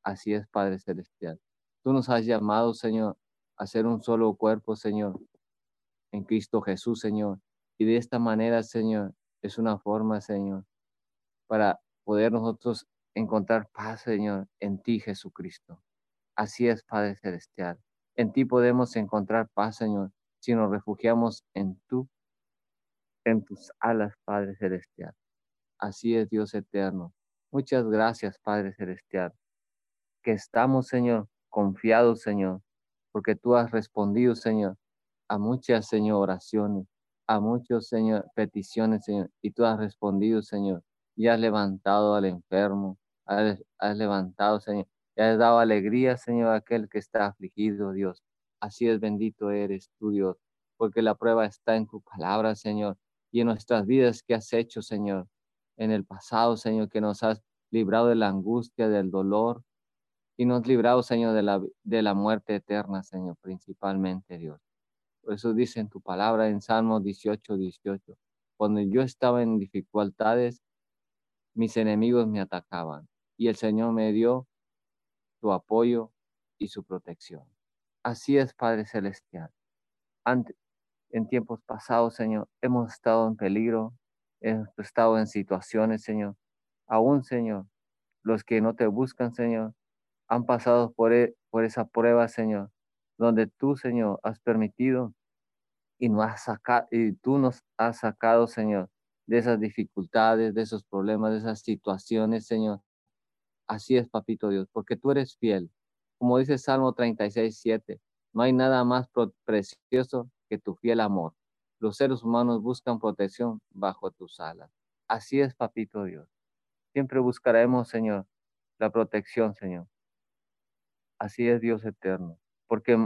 Así es, Padre Celestial. Tú nos has llamado, Señor, a ser un solo cuerpo, Señor, en Cristo Jesús, Señor. Y de esta manera, Señor, es una forma, Señor, para poder nosotros encontrar paz, Señor, en ti, Jesucristo. Así es, Padre Celestial. En ti podemos encontrar paz, Señor, si nos refugiamos en tú, en tus alas, Padre Celestial. Así es, Dios eterno. Muchas gracias, Padre Celestial, estamos, Señor, confiados, Señor, porque tú has respondido, Señor, a muchas, Señor, oraciones, a muchas, Señor, peticiones, Señor, y tú has respondido, Señor, y has levantado al enfermo, has, has levantado, Señor, y has dado alegría, Señor, a aquel que está afligido, Dios. Así es, bendito eres tú, Dios, porque la prueba está en tu palabra, Señor, y en nuestras vidas que has hecho, Señor, en el pasado, Señor, que nos has librado de la angustia, del dolor, y nos has librado, Señor, de la, de la muerte eterna, Señor, principalmente, Dios. Por eso dice en tu palabra en Salmo 18, 18, cuando yo estaba en dificultades, mis enemigos me atacaban, y el Señor me dio su apoyo y su protección. Así es, Padre Celestial. en tiempos pasados, Señor, hemos estado en peligro, hemos estado en situaciones, Señor. Aún, Señor, los que no te buscan, Señor, han pasado por, e, por esa prueba, Señor, donde tú, Señor, has permitido y, no has sacado, y tú nos has sacado, Señor, de esas dificultades, de esos problemas, de esas situaciones, Señor. Así es, papito Dios, porque tú eres fiel. Como dice Salmo 36, 7, no hay nada más precioso que tu fiel amor. Los seres humanos buscan protección bajo tus alas. Así es, papito Dios. Siempre buscaremos, Señor, la protección, Señor. Así es, Dios eterno. Porque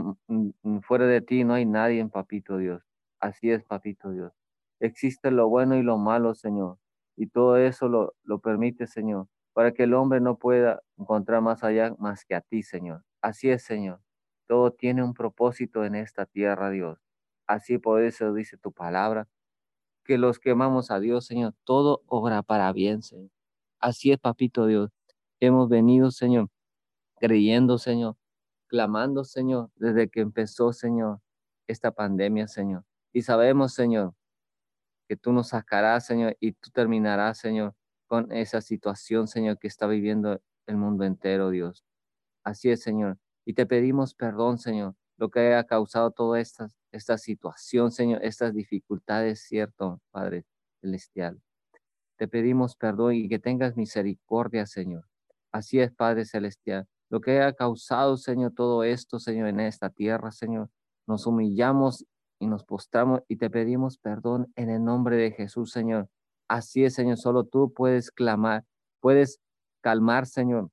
fuera de ti no hay nadie, papito Dios. Así es, papito Dios. Existe lo bueno y lo malo, Señor. Y todo eso lo, lo permite, Señor, para que el hombre no pueda encontrar más allá más que a ti, Señor. Así es, Señor. Todo tiene un propósito en esta tierra, Dios. Así por eso dice tu palabra, que los que amamos a Dios, Señor, todo obra para bien, Señor. Así es, papito Dios. Hemos venido, Señor, creyendo, Señor, clamando, Señor, desde que empezó, Señor, esta pandemia, Señor. Y sabemos, Señor, que tú nos sacarás, Señor, y tú terminarás, Señor, con esa situación, Señor, que está viviendo el mundo entero, Dios. Así es, Señor. Y te pedimos perdón, Señor, lo que ha causado toda esta, esta situación, Señor, estas dificultades, cierto, Padre Celestial. Te pedimos perdón y que tengas misericordia, Señor. Así es, Padre Celestial. Lo que ha causado, Señor, todo esto, Señor, en esta tierra, Señor. Nos humillamos y nos postramos y te pedimos perdón en el nombre de Jesús, Señor. Así es, Señor. Solo tú puedes clamar, puedes calmar, Señor,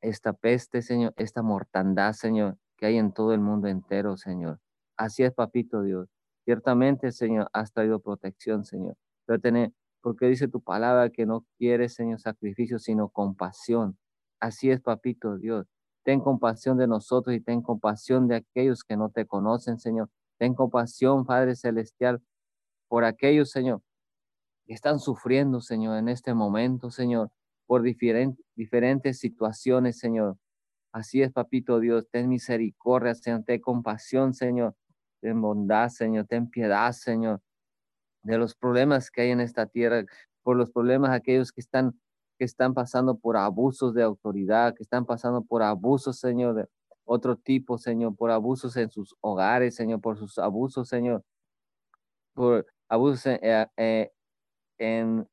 esta peste, Señor, esta mortandad, Señor, que hay en todo el mundo entero, Señor. Así es, papito Dios. Ciertamente, Señor, has traído protección, Señor. Pero tener, porque dice tu palabra que no quieres, Señor, sacrificio, sino compasión. Así es, papito Dios. Ten compasión de nosotros y ten compasión de aquellos que no te conocen, Señor. Ten compasión, Padre Celestial, por aquellos, Señor, que están sufriendo, Señor, en este momento, Señor, por diferentes, diferentes situaciones, Señor. Así es, papito Dios. Ten misericordia, Señor. Ten compasión, Señor. Ten bondad, Señor. Ten piedad, Señor de los problemas que hay en esta tierra, por los problemas aquellos que están que están pasando por abusos de autoridad, que están pasando por abusos, Señor, de otro tipo, Señor, por abusos en sus hogares, Señor, por sus abusos, Señor, por abusos eh, eh, en,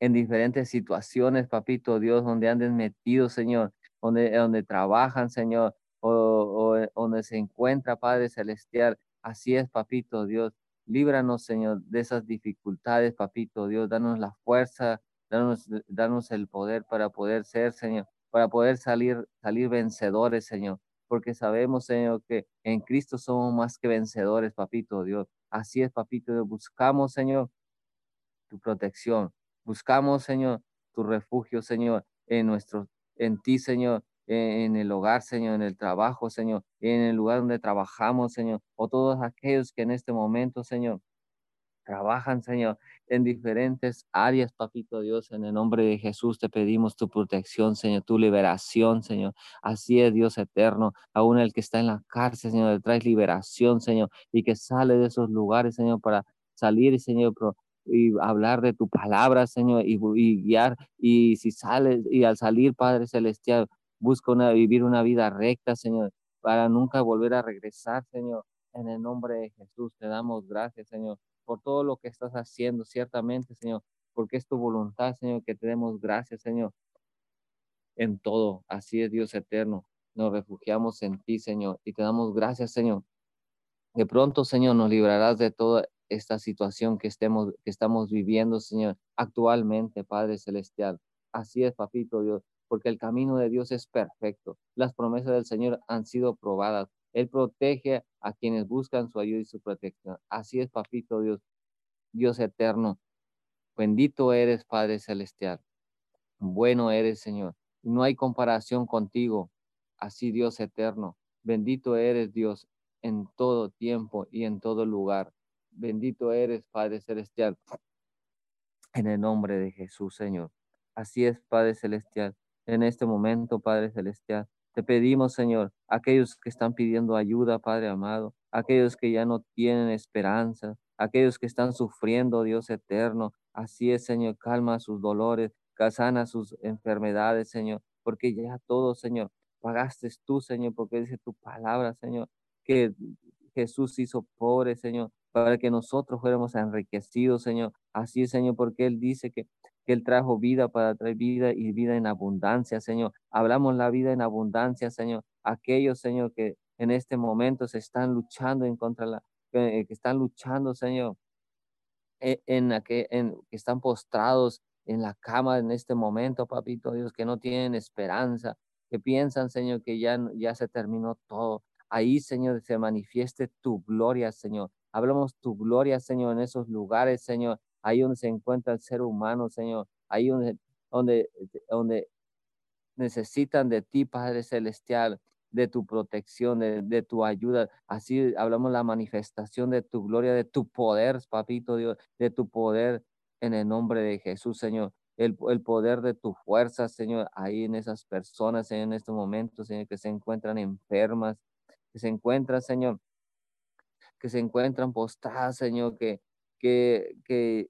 en, diferentes situaciones, papito Dios, donde anden metidos, Señor, donde, donde trabajan, Señor, o, o donde se encuentra, Padre Celestial. Así es, papito Dios. Líbranos, Señor, de esas dificultades, papito Dios. Danos la fuerza, danos, danos el poder para poder ser, Señor, para poder salir, salir vencedores, Señor. Porque sabemos, Señor, que en Cristo somos más que vencedores, papito Dios. Así es, papito. Buscamos, Señor, tu protección. Buscamos, Señor, tu refugio, Señor, en nuestro, en ti, Señor, en el hogar, Señor, en el trabajo, Señor, en el lugar donde trabajamos, Señor, o todos aquellos que en este momento, Señor, trabajan, Señor, en diferentes áreas, papito Dios, en el nombre de Jesús te pedimos tu protección, Señor, tu liberación, Señor. Así es, Dios eterno, aún el que está en la cárcel, Señor, traes liberación, Señor, y que sale de esos lugares, Señor, para salir, Señor, y hablar de tu palabra, Señor, y, y guiar, y si sale, y al salir, Padre Celestial, Busca una, vivir una vida recta, Señor, para nunca volver a regresar, Señor. En el nombre de Jesús te damos gracias, Señor, por todo lo que estás haciendo, ciertamente, Señor, porque es tu voluntad, Señor, que te demos gracias, Señor, en todo. Así es, Dios eterno. Nos refugiamos en ti, Señor, y te damos gracias, Señor. De pronto, Señor, nos librarás de toda esta situación que, estemos, que estamos viviendo, Señor, actualmente, Padre Celestial. Así es, Papito Dios porque el camino de Dios es perfecto. Las promesas del Señor han sido probadas. Él protege a quienes buscan su ayuda y su protección. Así es, papito Dios, Dios eterno. Bendito eres, Padre Celestial. Bueno eres, Señor. No hay comparación contigo. Así, Dios eterno. Bendito eres, Dios, en todo tiempo y en todo lugar. Bendito eres, Padre Celestial. En el nombre de Jesús, Señor. Así es, Padre Celestial en este momento, Padre Celestial. Te pedimos, Señor, aquellos que están pidiendo ayuda, Padre amado, aquellos que ya no tienen esperanza, aquellos que están sufriendo, Dios eterno. Así es, Señor, calma sus dolores, sana sus enfermedades, Señor, porque ya todo, Señor, pagaste tú, Señor, porque dice tu palabra, Señor, que Jesús hizo pobre, Señor, para que nosotros fuéramos enriquecidos, Señor. Así es, Señor, porque Él dice que que Él trajo vida para traer vida y vida en abundancia, Señor. Hablamos la vida en abundancia, Señor. Aquellos, Señor, que en este momento se están luchando en contra la, que están luchando, Señor, e, en, en, que, que están postrados en la cama en este momento, papito Dios, que no tienen esperanza, que piensan, Señor, que ya, ya se terminó todo. Ahí, Señor, se manifieste tu gloria, Señor. Hablamos tu gloria, Señor, en esos lugares, Señor, ahí donde se encuentra el ser humano, Señor, ahí donde, donde, donde necesitan de ti, Padre Celestial, de tu protección, de, tu ayuda. Así hablamos la manifestación de tu gloria, de tu poder, papito Dios, de tu poder en el nombre de Jesús, Señor. el, poder de tu fuerza, Señor, ahí en esas personas, en estos momentos, Señor, que se encuentran enfermas, que se encuentran, Señor, que se encuentran postradas, Señor, que, que, que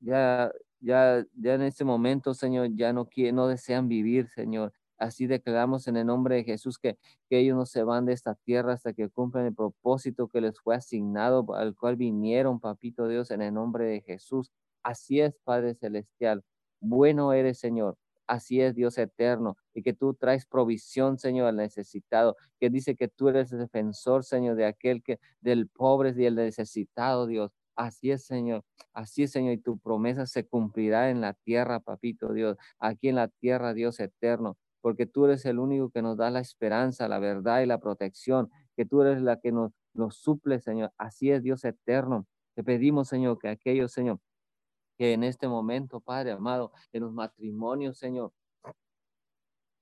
ya, ya, ya en este momento, Señor, ya no quieren, no desean vivir, Señor. Así declaramos en el nombre de Jesús que, que ellos no se van de esta tierra hasta que cumplan el propósito que les fue asignado, al cual vinieron, papito Dios, en el nombre de Jesús. Así es, Padre Celestial. Bueno eres, Señor. Así es, Dios eterno, y que tú traes provisión, Señor, al necesitado, que dice que tú eres el defensor, Señor, de aquel que, del pobre y el necesitado, Dios. Así es, Señor. Así es, Señor. Y tu promesa se cumplirá en la tierra, papito Dios. Aquí en la tierra, Dios eterno. Porque tú eres el único que nos da la esperanza, la verdad y la protección. Que tú eres la que nos, suple, Señor. Así es, Dios eterno. Te pedimos, Señor, que aquellos, Señor, que en este momento, Padre amado, en los matrimonios, Señor,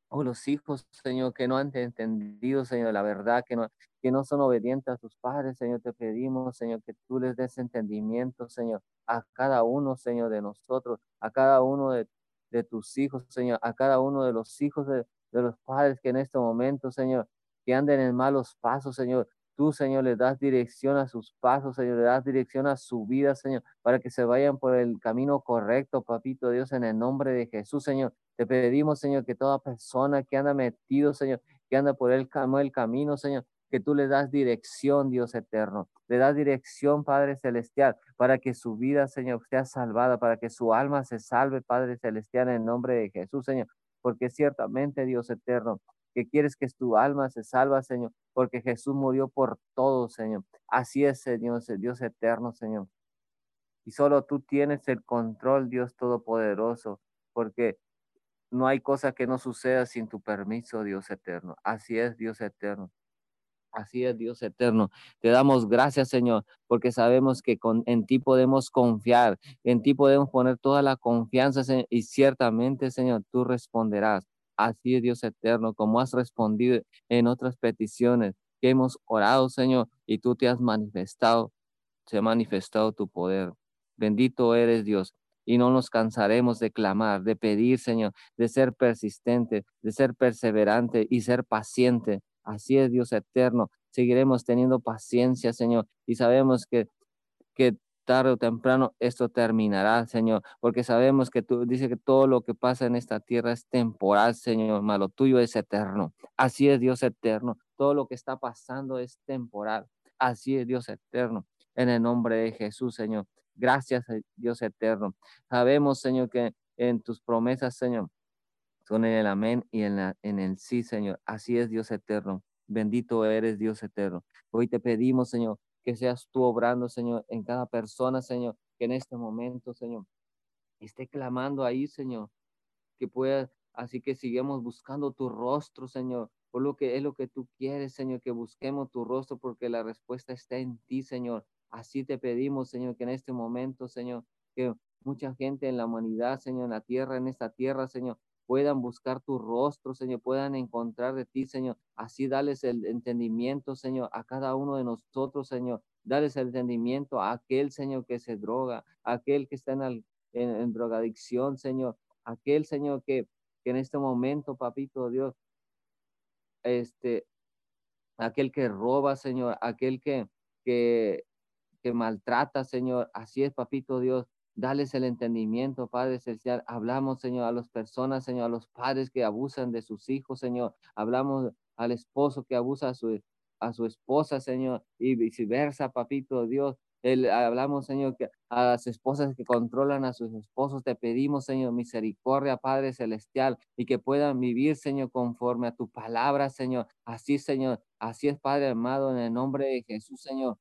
o los hijos, Señor, que no han entendido, Señor, la verdad, que no, que no son obedientes a sus padres, Señor, te pedimos, Señor, que tú les des entendimiento, Señor, a cada uno, Señor, de nosotros, a cada uno de, tus hijos, Señor, a cada uno de los hijos de, de los padres que en este momento, Señor, que anden en malos pasos, Señor. Tú, Señor, le das dirección a sus pasos, Señor, le das dirección a su vida, Señor, para que se vayan por el camino correcto, papito Dios, en el nombre de Jesús, Señor. Te pedimos, Señor, que toda persona que anda metido, Señor, que anda por el, camino, Señor, que tú le das dirección, Dios eterno. Le das dirección, Padre Celestial, para que su vida, Señor, sea salvada, para que su alma se salve, Padre Celestial, en el nombre de Jesús, Señor. Porque ciertamente, Dios eterno, que quieres que tu alma se salva, Señor, porque Jesús murió por todo, Señor. Así es, Señor, Dios eterno, Señor. Y solo tú tienes el control, Dios Todopoderoso, porque no hay cosa que no suceda sin tu permiso, Dios eterno. Así es, Dios eterno. Así es, Dios eterno. Te damos gracias, Señor, porque sabemos que con, en ti podemos confiar, en ti podemos poner toda la confianza, y ciertamente, Señor, tú responderás. Así es, Dios eterno, como has respondido en otras peticiones que hemos orado, Señor, y tú te has manifestado, se ha manifestado tu poder. Bendito eres, Dios y no nos cansaremos de clamar, de pedir, Señor, de ser persistente, de ser perseverante y ser paciente. Así es, Dios eterno. Seguiremos teniendo paciencia, Señor, y sabemos que, que tarde o temprano esto terminará, Señor, porque sabemos que tú dice que todo lo que pasa en esta tierra es temporal, Señor, malo tuyo es eterno. Así es, Dios eterno. Todo lo que está pasando es temporal. Así es, Dios eterno. En el nombre de Jesús, Señor. Gracias, eh, Dios eterno. Sabemos, Señor, que en tus promesas, Señor, son en el amén y en, en el sí, Señor. Así es, Dios eterno. Bendito eres, Dios eterno. Hoy te pedimos, Señor, que seas tú obrando, Señor, en cada persona, Señor, que en este momento, Señor, esté clamando ahí, Señor, que pueda, así que sigamos buscando tu rostro, Señor, por lo que es lo que tú quieres, Señor, que busquemos tu rostro, porque la respuesta está en ti, Señor. Así te pedimos, Señor, que en este momento, Señor, que mucha gente en la humanidad, Señor, en la tierra, en esta tierra, Señor, puedan buscar tu rostro, Señor, puedan encontrar de ti, Señor. Así dales el entendimiento, Señor, a cada uno de nosotros, Señor. Dales el entendimiento a aquel, Señor, que se droga, a aquel que está en, en, drogadicción, Señor. Aquel, Señor, que, que en este momento, papito Dios, este, aquel que roba, Señor, aquel que, que que maltrata, Señor. Así es, papito Dios. Dales el entendimiento, Padre Celestial. Hablamos, Señor, a las personas, Señor, a los padres que abusan de sus hijos, Señor. Hablamos al esposo que abusa a su, a su esposa, Señor, y viceversa, papito Dios. El, hablamos, Señor, que a las esposas que controlan a sus esposos, te pedimos, Señor, misericordia, Padre Celestial, y que puedan vivir, Señor, conforme a tu palabra, Señor. Así, Señor, así es, Padre amado, en el nombre de Jesús, Señor.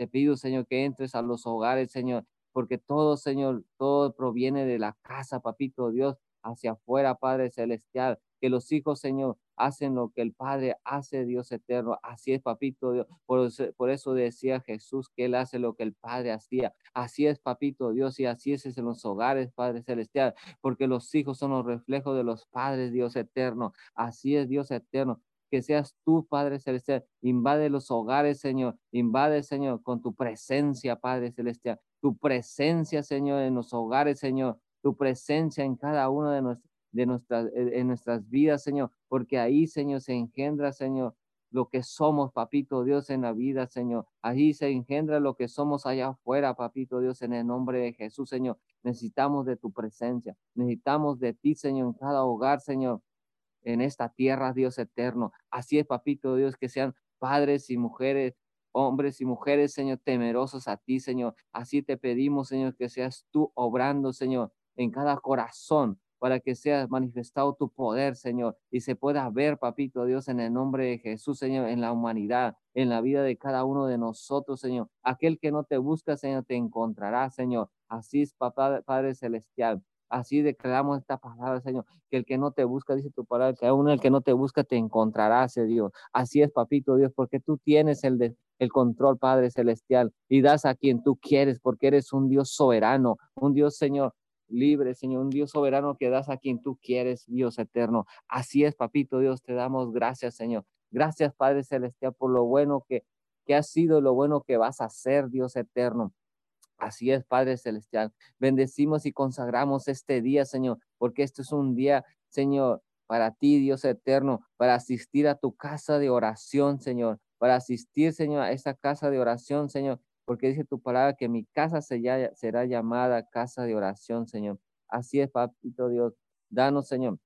Te pido, Señor, que entres a los hogares, Señor, porque todo, Señor, todo proviene de la casa, papito Dios, hacia afuera, Padre Celestial. Que los hijos, Señor, hacen lo que el Padre hace, Dios eterno. Así es, papito Dios. Por, por, eso decía Jesús que Él hace lo que el Padre hacía. Así es, papito Dios, y así es en los hogares, Padre Celestial, porque los hijos son los reflejos de los padres, Dios eterno. Así es, Dios eterno que seas tú, Padre Celestial. Invade los hogares, Señor. Invade, Señor, con tu presencia, Padre Celestial. Tu presencia, Señor, en los hogares, Señor. tu presencia en cada uno de, de nuestras, en nuestras vidas, Señor, porque ahí, Señor, se engendra, Señor, lo que somos, papito Dios, en la vida, Señor. Ahí se engendra lo que somos allá afuera, papito Dios, en el nombre de Jesús, Señor. Necesitamos de tu presencia, necesitamos de ti, Señor, en cada hogar, Señor, en esta tierra, Dios eterno. Así es, papito Dios, que sean padres y mujeres, hombres y mujeres, Señor, temerosos a ti, Señor. Así te pedimos, Señor, que seas tú obrando, Señor, en cada corazón, para que sea manifestado tu poder, Señor, y se pueda ver, papito Dios, en el nombre de Jesús, Señor, en la humanidad, en la vida de cada uno de nosotros, Señor. Aquel que no te busca, Señor, te encontrará, Señor. Así es, papá, Padre Celestial. Así declaramos esta palabra, Señor, que el que no te busca, dice tu palabra, que aún el que no te busca te encontrará, Señor. Así es, papito Dios, porque tú tienes el, el control, Padre Celestial, y das a quien tú quieres, porque eres un Dios soberano, un Dios, Señor, libre, Señor, un Dios soberano que das a quien tú quieres, Dios eterno. Así es, papito Dios, te damos gracias, Señor. Gracias, Padre Celestial, por lo bueno que, que has sido, lo bueno que vas a hacer, Dios eterno. Así es, Padre Celestial. Bendecimos y consagramos este día, Señor, porque este es un día, Señor, para ti, Dios eterno, para asistir a tu casa de oración, Señor, para asistir, Señor, a esa casa de oración, Señor, porque dice tu palabra que mi casa será llamada casa de oración, Señor. Así es, Papito Dios. Danos, Señor,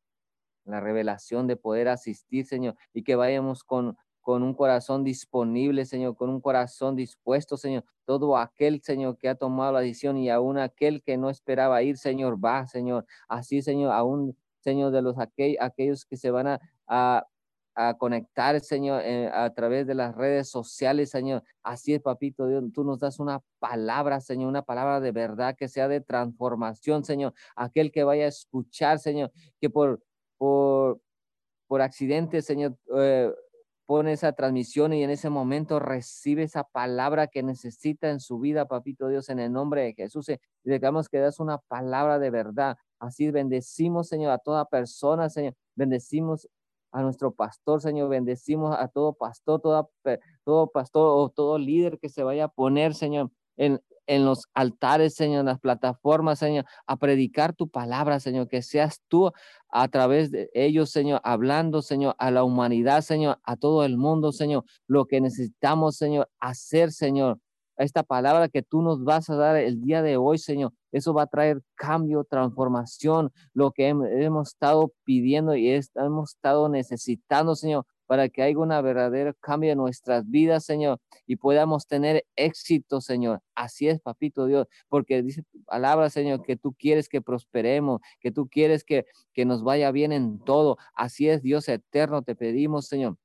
la revelación de poder asistir, Señor, y que vayamos con, con un corazón disponible, Señor, con un corazón dispuesto, Señor. Todo aquel, Señor, que ha tomado la decisión y aún aquel que no esperaba ir, Señor, va, Señor. Así, Señor, aún, Señor, de los aquellos que se van a a conectar, Señor, eh, a través de las redes sociales, Señor. Así es, papito Dios, tú nos das una palabra, Señor, una palabra de verdad que sea de transformación, Señor. Aquel que vaya a escuchar, Señor, que por, por, por accidente, Señor, eh, pone esa transmisión y en ese momento recibe esa palabra que necesita en su vida, papito Dios, en el nombre de Jesús. Y digamos que das una palabra de verdad. Así bendecimos, Señor, a toda persona, Señor. Bendecimos a nuestro pastor, Señor. Bendecimos a todo pastor, toda, todo pastor o todo líder que se vaya a poner, Señor, en, en los altares, Señor, en las plataformas, Señor, a predicar tu palabra, Señor, que seas tú a través de ellos, Señor, hablando, Señor, a la humanidad, Señor, a todo el mundo, Señor, lo que necesitamos, Señor, hacer, Señor, esta palabra que tú nos vas a dar el día de hoy, Señor. Eso va a traer cambio, transformación, lo que hemos estado pidiendo y hemos estado necesitando, Señor, para que haya una verdadera cambio en nuestras vidas, Señor, y podamos tener éxito, Señor. Así es, papito Dios, porque dice tu palabra, Señor, que tú quieres que prosperemos, que tú quieres que, que nos vaya bien en todo. Así es, Dios eterno, te pedimos, Señor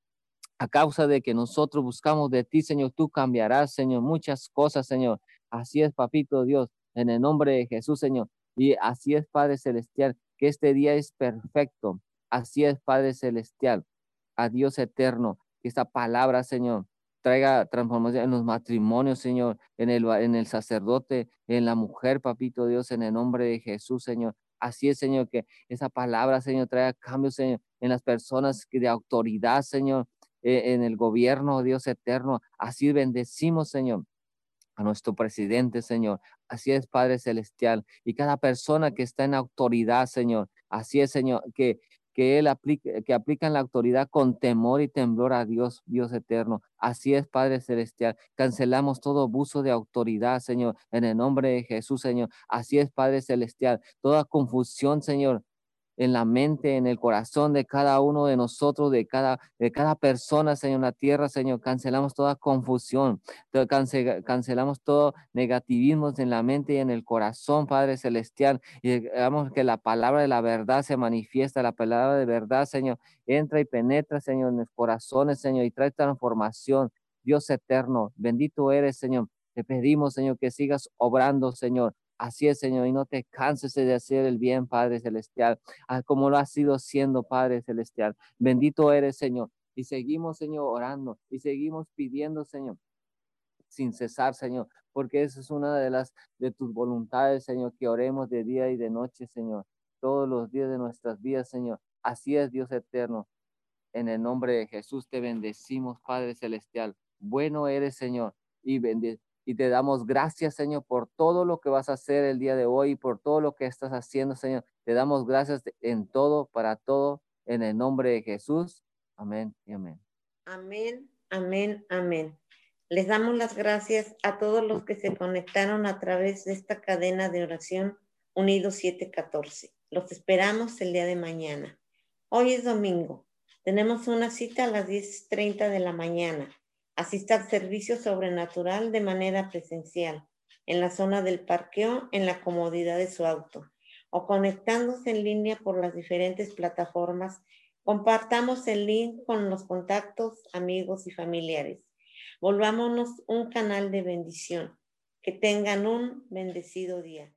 a causa de que nosotros buscamos de ti, Señor, tú cambiarás, Señor, muchas cosas, Señor. Así es, papito Dios, en el nombre de Jesús, Señor. Y así es, Padre Celestial, que este día es perfecto. Así es, Padre Celestial, a Dios eterno, que esta palabra, Señor, traiga transformación en los matrimonios, Señor, en el, en el sacerdote, en la mujer, papito Dios, en el nombre de Jesús, Señor. Así es, Señor, que esa palabra, Señor, traiga cambios, Señor, en las personas de autoridad, Señor, eh, en el gobierno, Dios eterno. Así bendecimos, Señor, a nuestro presidente, Señor. Así es, Padre Celestial. Y cada persona que está en autoridad, Señor. Así es, Señor, que, que Él aplique, que aplican la autoridad con temor y temblor a Dios, Dios eterno. Así es, Padre Celestial. Cancelamos todo abuso de autoridad, Señor, en el nombre de Jesús, Señor. Así es, Padre Celestial. Toda confusión, Señor, en la mente, en el corazón de cada uno de nosotros, de cada, de cada persona, Señor, en la tierra, Señor. Cancelamos toda confusión, cancelamos todo negativismo en la mente y en el corazón, Padre Celestial. Y digamos que la palabra de la verdad se manifiesta, la palabra de verdad, Señor, entra y penetra, Señor, en los corazones, Señor, y trae transformación. Dios eterno, bendito eres, Señor. Te pedimos, Señor, que sigas obrando, Señor. Así es, Señor, y no te canses de hacer el bien, Padre Celestial, ah, como lo has sido siendo, Padre Celestial. Bendito eres, Señor. Y seguimos, Señor, orando y seguimos pidiendo, Señor, sin cesar, Señor, porque esa es una de las de tus voluntades, Señor, que oremos de día y de noche, Señor, todos los días de nuestras vidas, Señor. Así es, Dios eterno. En el nombre de Jesús te bendecimos, Padre Celestial. Bueno eres, Señor, y bendecimos y te damos gracias, Señor, por todo lo que vas a hacer el día de hoy, por todo lo que estás haciendo, Señor. Te damos gracias en todo, para todo, en el nombre de Jesús. Amén y amén. Amén, amén, amén. Les damos las gracias a todos los que se conectaron a través de esta cadena de oración Unidos 714. Los esperamos el día de mañana. Hoy es domingo. Tenemos una cita a las 10.30 de la mañana. Asista al servicio sobrenatural de manera presencial, en la zona del parqueo, en la comodidad de su auto, o conectándose en línea por las diferentes plataformas. Compartamos el link con los contactos, amigos y familiares. Volvámonos un canal de bendición. Que tengan un bendecido día.